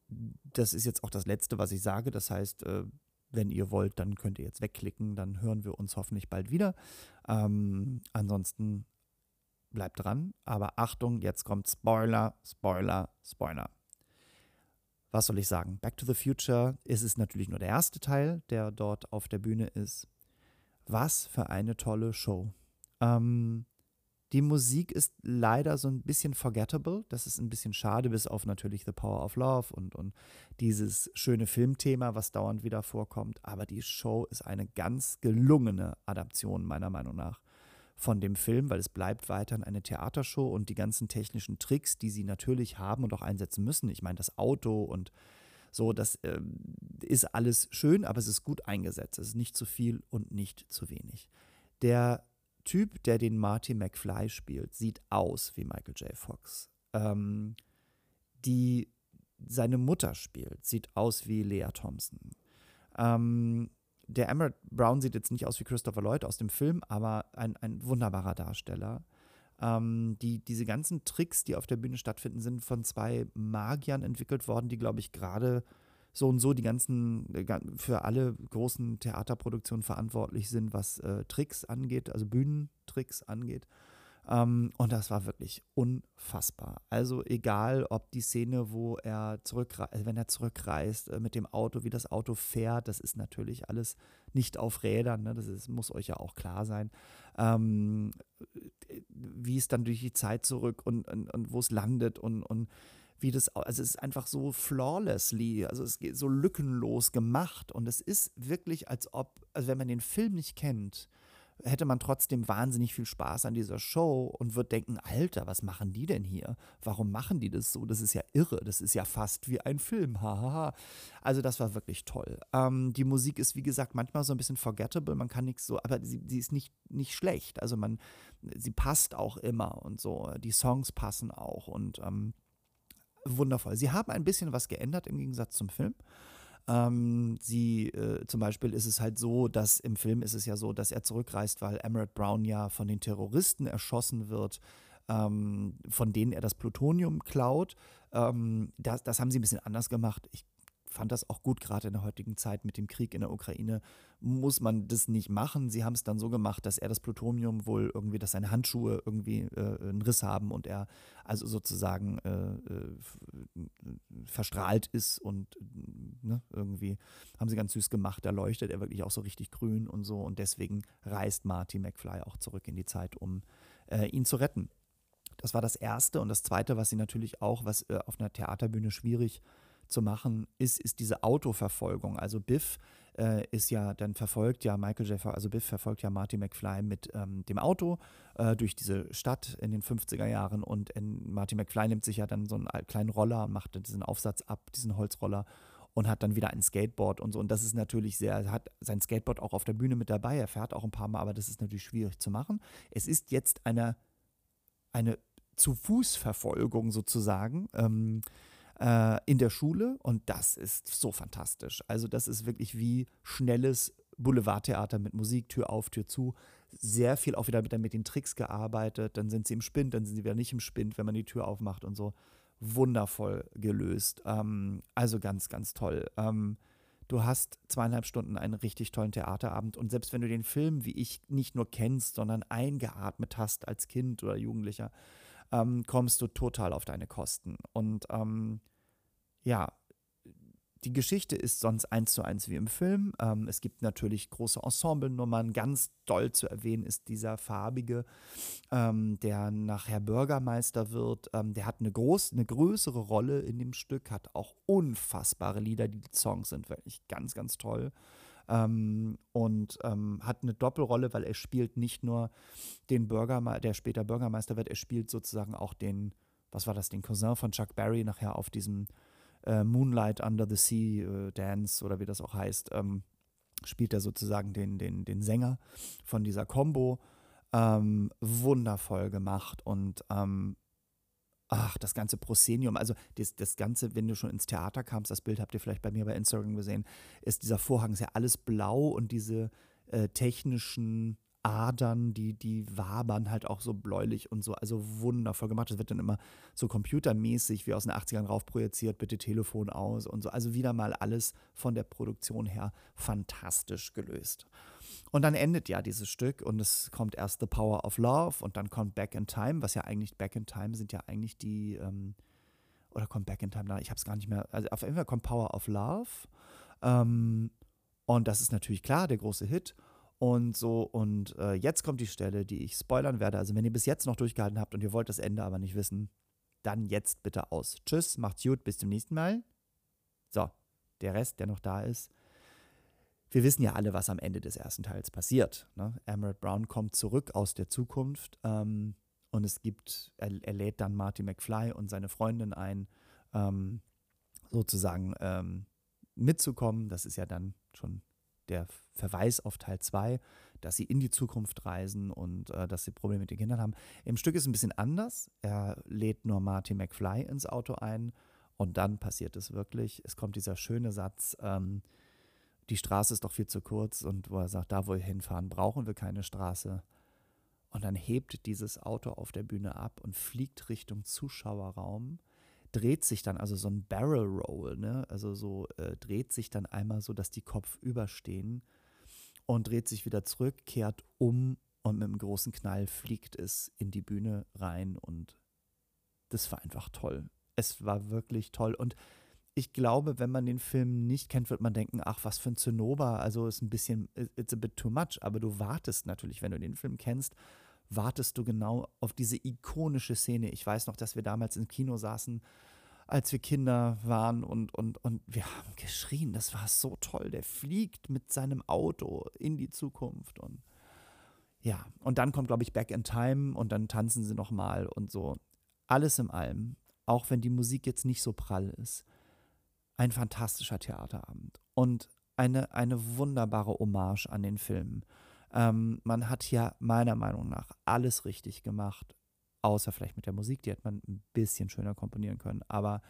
S1: das ist jetzt auch das Letzte, was ich sage. Das heißt, äh, wenn ihr wollt, dann könnt ihr jetzt wegklicken. Dann hören wir uns hoffentlich bald wieder. Ähm, ansonsten bleibt dran. Aber Achtung, jetzt kommt Spoiler, Spoiler, Spoiler was soll ich sagen? Back to the Future ist es natürlich nur der erste Teil, der dort auf der Bühne ist. Was für eine tolle Show. Ähm, die Musik ist leider so ein bisschen forgettable. Das ist ein bisschen schade, bis auf natürlich The Power of Love und, und dieses schöne Filmthema, was dauernd wieder vorkommt. Aber die Show ist eine ganz gelungene Adaption, meiner Meinung nach von dem Film, weil es bleibt weiterhin eine Theatershow und die ganzen technischen Tricks, die sie natürlich haben und auch einsetzen müssen. Ich meine, das Auto und so, das äh, ist alles schön, aber es ist gut eingesetzt. Es ist nicht zu viel und nicht zu wenig. Der Typ, der den Marty McFly spielt, sieht aus wie Michael J. Fox. Ähm, die seine Mutter spielt, sieht aus wie Lea Thompson. Ähm, der Emerald Brown sieht jetzt nicht aus wie Christopher Lloyd aus dem Film, aber ein, ein wunderbarer Darsteller. Ähm, die, diese ganzen Tricks, die auf der Bühne stattfinden, sind von zwei Magiern entwickelt worden, die, glaube ich, gerade so und so die ganzen, äh, für alle großen Theaterproduktionen verantwortlich sind, was äh, Tricks angeht, also Bühnentricks angeht. Ähm, und das war wirklich unfassbar. Also egal, ob die Szene, wo er zurückreist, äh, wenn er zurückreist äh, mit dem Auto, wie das Auto fährt, das ist natürlich alles nicht auf Rädern, ne? das ist, muss euch ja auch klar sein. Ähm, wie es dann durch die Zeit zurück und, und, und wo es landet und, und wie das, also es ist einfach so flawlessly, also es geht so lückenlos gemacht und es ist wirklich, als ob, also wenn man den Film nicht kennt, hätte man trotzdem wahnsinnig viel Spaß an dieser Show und wird denken, Alter, was machen die denn hier? Warum machen die das so? Das ist ja irre, das ist ja fast wie ein Film, hahaha. also das war wirklich toll. Ähm, die Musik ist, wie gesagt, manchmal so ein bisschen forgettable, man kann nichts so, aber sie, sie ist nicht, nicht schlecht, also man, sie passt auch immer und so, die Songs passen auch und ähm, wundervoll. Sie haben ein bisschen was geändert im Gegensatz zum Film. Ähm, sie, äh, zum Beispiel ist es halt so, dass im Film ist es ja so, dass er zurückreist, weil Emerald Brown ja von den Terroristen erschossen wird, ähm, von denen er das Plutonium klaut. Ähm, das, das haben sie ein bisschen anders gemacht. Ich fand das auch gut, gerade in der heutigen Zeit mit dem Krieg in der Ukraine muss man das nicht machen. Sie haben es dann so gemacht, dass er das Plutonium wohl irgendwie, dass seine Handschuhe irgendwie äh, einen Riss haben und er also sozusagen äh, verstrahlt ist und ne, irgendwie haben sie ganz süß gemacht. Da leuchtet er wirklich auch so richtig grün und so und deswegen reist Marty McFly auch zurück in die Zeit, um äh, ihn zu retten. Das war das Erste. Und das Zweite, was sie natürlich auch, was äh, auf einer Theaterbühne schwierig zu machen ist, ist diese Autoverfolgung. Also Biff äh, ist ja, dann verfolgt ja Michael J. also Biff verfolgt ja Marty McFly mit ähm, dem Auto äh, durch diese Stadt in den 50er Jahren und in, Marty McFly nimmt sich ja dann so einen kleinen Roller und macht dann diesen Aufsatz ab, diesen Holzroller und hat dann wieder ein Skateboard und so. Und das ist natürlich sehr, er hat sein Skateboard auch auf der Bühne mit dabei, er fährt auch ein paar Mal, aber das ist natürlich schwierig zu machen. Es ist jetzt eine eine zu Fußverfolgung sozusagen ähm, äh, in der Schule und das ist so fantastisch. Also das ist wirklich wie schnelles Boulevardtheater mit Musik, Tür auf, Tür zu. Sehr viel auch wieder mit, mit den Tricks gearbeitet. Dann sind sie im Spind, dann sind sie wieder nicht im Spind, wenn man die Tür aufmacht und so. Wundervoll gelöst. Ähm, also ganz, ganz toll. Ähm, du hast zweieinhalb Stunden einen richtig tollen Theaterabend und selbst wenn du den Film wie ich nicht nur kennst, sondern eingeatmet hast als Kind oder Jugendlicher, ähm, kommst du total auf deine Kosten. Und ähm, ja, die Geschichte ist sonst eins zu eins wie im Film. Ähm, es gibt natürlich große Ensemblenummern. Ganz doll zu erwähnen ist dieser Farbige, ähm, der nachher Bürgermeister wird. Ähm, der hat eine, groß, eine größere Rolle in dem Stück, hat auch unfassbare Lieder. Die Songs sind wirklich ganz, ganz toll. Ähm, und ähm, hat eine Doppelrolle, weil er spielt nicht nur den Bürgermeister, der später Bürgermeister wird, er spielt sozusagen auch den, was war das, den Cousin von Chuck Berry nachher auf diesem äh, Moonlight Under the Sea äh, Dance oder wie das auch heißt, ähm, spielt er sozusagen den, den, den Sänger von dieser Combo. Ähm, wundervoll gemacht und ähm, ach, das ganze Proszenium, also das, das Ganze, wenn du schon ins Theater kamst, das Bild habt ihr vielleicht bei mir bei Instagram gesehen, ist dieser Vorhang, ist ja alles blau und diese äh, technischen Adern, die, die wabern halt auch so bläulich und so, also wundervoll gemacht. Das wird dann immer so computermäßig wie aus den 80ern raufprojiziert, bitte Telefon aus und so. Also wieder mal alles von der Produktion her fantastisch gelöst. Und dann endet ja dieses Stück und es kommt erst The Power of Love und dann kommt Back in Time, was ja eigentlich Back in Time sind ja eigentlich die, ähm, oder kommt Back in Time, ich habe es gar nicht mehr, also auf jeden Fall kommt Power of Love ähm, und das ist natürlich klar, der große Hit und so, und äh, jetzt kommt die Stelle, die ich spoilern werde. Also, wenn ihr bis jetzt noch durchgehalten habt und ihr wollt das Ende aber nicht wissen, dann jetzt bitte aus. Tschüss, macht's gut, bis zum nächsten Mal. So, der Rest, der noch da ist. Wir wissen ja alle, was am Ende des ersten Teils passiert. Ne? Emerald Brown kommt zurück aus der Zukunft ähm, und es gibt, er, er, lädt dann Marty McFly und seine Freundin ein, ähm, sozusagen ähm, mitzukommen. Das ist ja dann schon der Verweis auf Teil 2, dass sie in die Zukunft reisen und äh, dass sie Probleme mit den Kindern haben. Im Stück ist es ein bisschen anders. Er lädt nur Marty McFly ins Auto ein und dann passiert es wirklich. Es kommt dieser schöne Satz, ähm, die Straße ist doch viel zu kurz und wo er sagt, da wo wir hinfahren, brauchen wir keine Straße. Und dann hebt dieses Auto auf der Bühne ab und fliegt Richtung Zuschauerraum dreht sich dann, also so ein Barrel Roll, ne? also so äh, dreht sich dann einmal so, dass die Kopf überstehen und dreht sich wieder zurück, kehrt um und mit einem großen Knall fliegt es in die Bühne rein und das war einfach toll. Es war wirklich toll und ich glaube, wenn man den Film nicht kennt, wird man denken, ach, was für ein Zinnober, also ist ein bisschen, it's a bit too much, aber du wartest natürlich, wenn du den Film kennst, wartest du genau auf diese ikonische Szene. Ich weiß noch, dass wir damals im Kino saßen, als wir Kinder waren und, und, und wir haben geschrien. Das war so toll. Der fliegt mit seinem Auto in die Zukunft und ja, und dann kommt, glaube ich, Back in Time und dann tanzen sie nochmal und so. Alles in allem, auch wenn die Musik jetzt nicht so prall ist, ein fantastischer Theaterabend und eine, eine wunderbare Hommage an den Film. Ähm, man hat ja meiner Meinung nach alles richtig gemacht, außer vielleicht mit der Musik, die hätte man ein bisschen schöner komponieren können, aber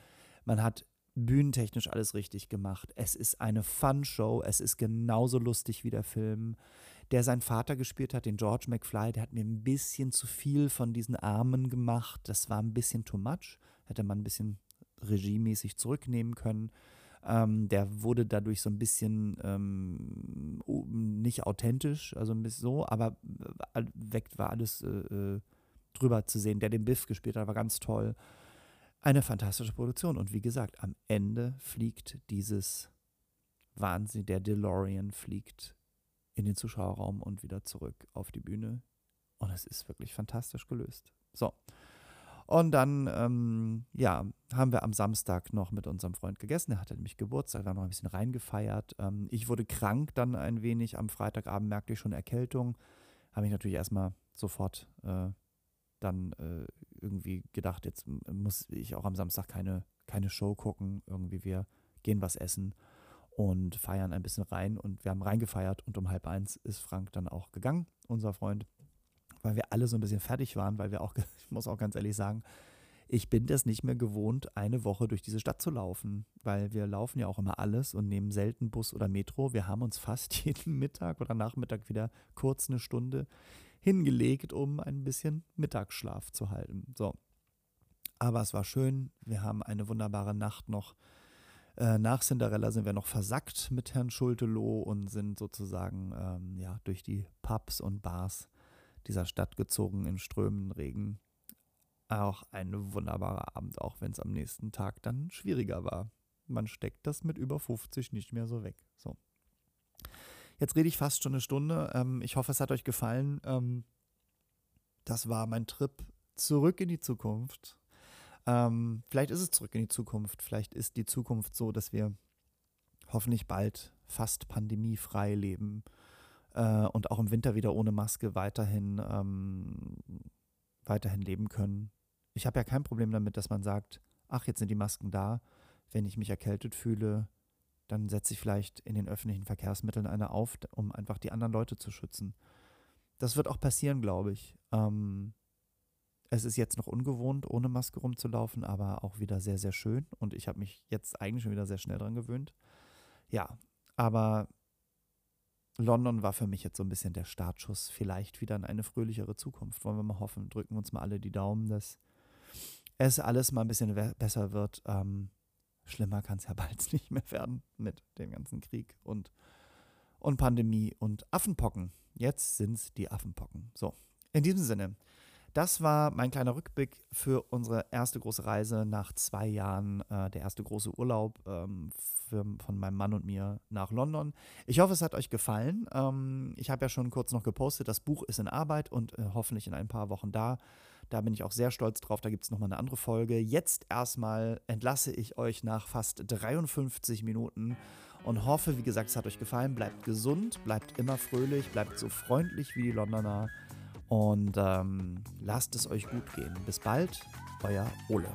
S1: man hat bühnentechnisch alles richtig gemacht. Es ist eine Fun-Show, es ist genauso lustig wie der Film. Der sein Vater gespielt hat, den George McFly, der hat mir ein bisschen zu viel von diesen Armen gemacht. Das war ein bisschen too much. Hätte man ein bisschen regiemäßig zurücknehmen können. Ähm, der wurde dadurch so ein bisschen ähm, nicht authentisch, also ein bisschen so, aber äh, weg war alles äh, äh, drüber zu sehen. Der den Biff gespielt hat, war ganz toll. Eine fantastische Produktion. Und wie gesagt, am Ende fliegt dieses Wahnsinn, der DeLorean fliegt in den Zuschauerraum und wieder zurück auf die Bühne. Und es ist wirklich fantastisch gelöst. So. Und dann, ähm, ja, haben wir am Samstag noch mit unserem Freund gegessen. Er hatte nämlich Geburtstag, wir haben noch ein bisschen reingefeiert. Ähm, ich wurde krank dann ein wenig. Am Freitagabend merkte ich schon Erkältung. Habe ich natürlich erstmal sofort äh, dann äh, irgendwie gedacht, jetzt muss ich auch am Samstag keine, keine Show gucken. Irgendwie wir gehen was essen und feiern ein bisschen rein. Und wir haben reingefeiert und um halb eins ist Frank dann auch gegangen, unser Freund weil wir alle so ein bisschen fertig waren, weil wir auch, ich muss auch ganz ehrlich sagen, ich bin das nicht mehr gewohnt, eine Woche durch diese Stadt zu laufen, weil wir laufen ja auch immer alles und nehmen selten Bus oder Metro. Wir haben uns fast jeden Mittag oder Nachmittag wieder kurz eine Stunde hingelegt, um ein bisschen Mittagsschlaf zu halten. So. Aber es war schön. Wir haben eine wunderbare Nacht noch. Äh, nach Cinderella sind wir noch versackt mit Herrn Schulteloh und sind sozusagen ähm, ja, durch die Pubs und Bars dieser Stadt gezogen in strömenden Regen. Auch ein wunderbarer Abend, auch wenn es am nächsten Tag dann schwieriger war. Man steckt das mit über 50 nicht mehr so weg. So. Jetzt rede ich fast schon eine Stunde. Ähm, ich hoffe, es hat euch gefallen. Ähm, das war mein Trip zurück in die Zukunft. Ähm, vielleicht ist es zurück in die Zukunft. Vielleicht ist die Zukunft so, dass wir hoffentlich bald fast pandemiefrei leben äh, und auch im Winter wieder ohne Maske weiterhin, ähm, weiterhin leben können. Ich habe ja kein Problem damit, dass man sagt, ach, jetzt sind die Masken da. Wenn ich mich erkältet fühle, dann setze ich vielleicht in den öffentlichen Verkehrsmitteln eine auf, um einfach die anderen Leute zu schützen. Das wird auch passieren, glaube ich. Ähm, es ist jetzt noch ungewohnt, ohne Maske rumzulaufen, aber auch wieder sehr, sehr schön. Und ich habe mich jetzt eigentlich schon wieder sehr schnell dran gewöhnt. Ja, aber London war für mich jetzt so ein bisschen der Startschuss, vielleicht wieder in eine fröhlichere Zukunft. Wollen wir mal hoffen, drücken uns mal alle die Daumen, dass es alles mal ein bisschen besser wird. Ähm, schlimmer kann es ja bald nicht mehr werden mit dem ganzen Krieg und, und Pandemie und Affenpocken. Jetzt sind es die Affenpocken. So, in diesem Sinne, das war mein kleiner Rückblick für unsere erste große Reise nach zwei Jahren, äh, der erste große Urlaub ähm, für, von meinem Mann und mir nach London. Ich hoffe, es hat euch gefallen. Ähm, ich habe ja schon kurz noch gepostet, das Buch ist in Arbeit und äh, hoffentlich in ein paar Wochen da. Da bin ich auch sehr stolz drauf. Da gibt es nochmal eine andere Folge. Jetzt erstmal entlasse ich euch nach fast 53 Minuten und hoffe, wie gesagt, es hat euch gefallen. Bleibt gesund, bleibt immer fröhlich, bleibt so freundlich wie die Londoner. Und ähm, lasst es euch gut gehen. Bis bald, euer Ole.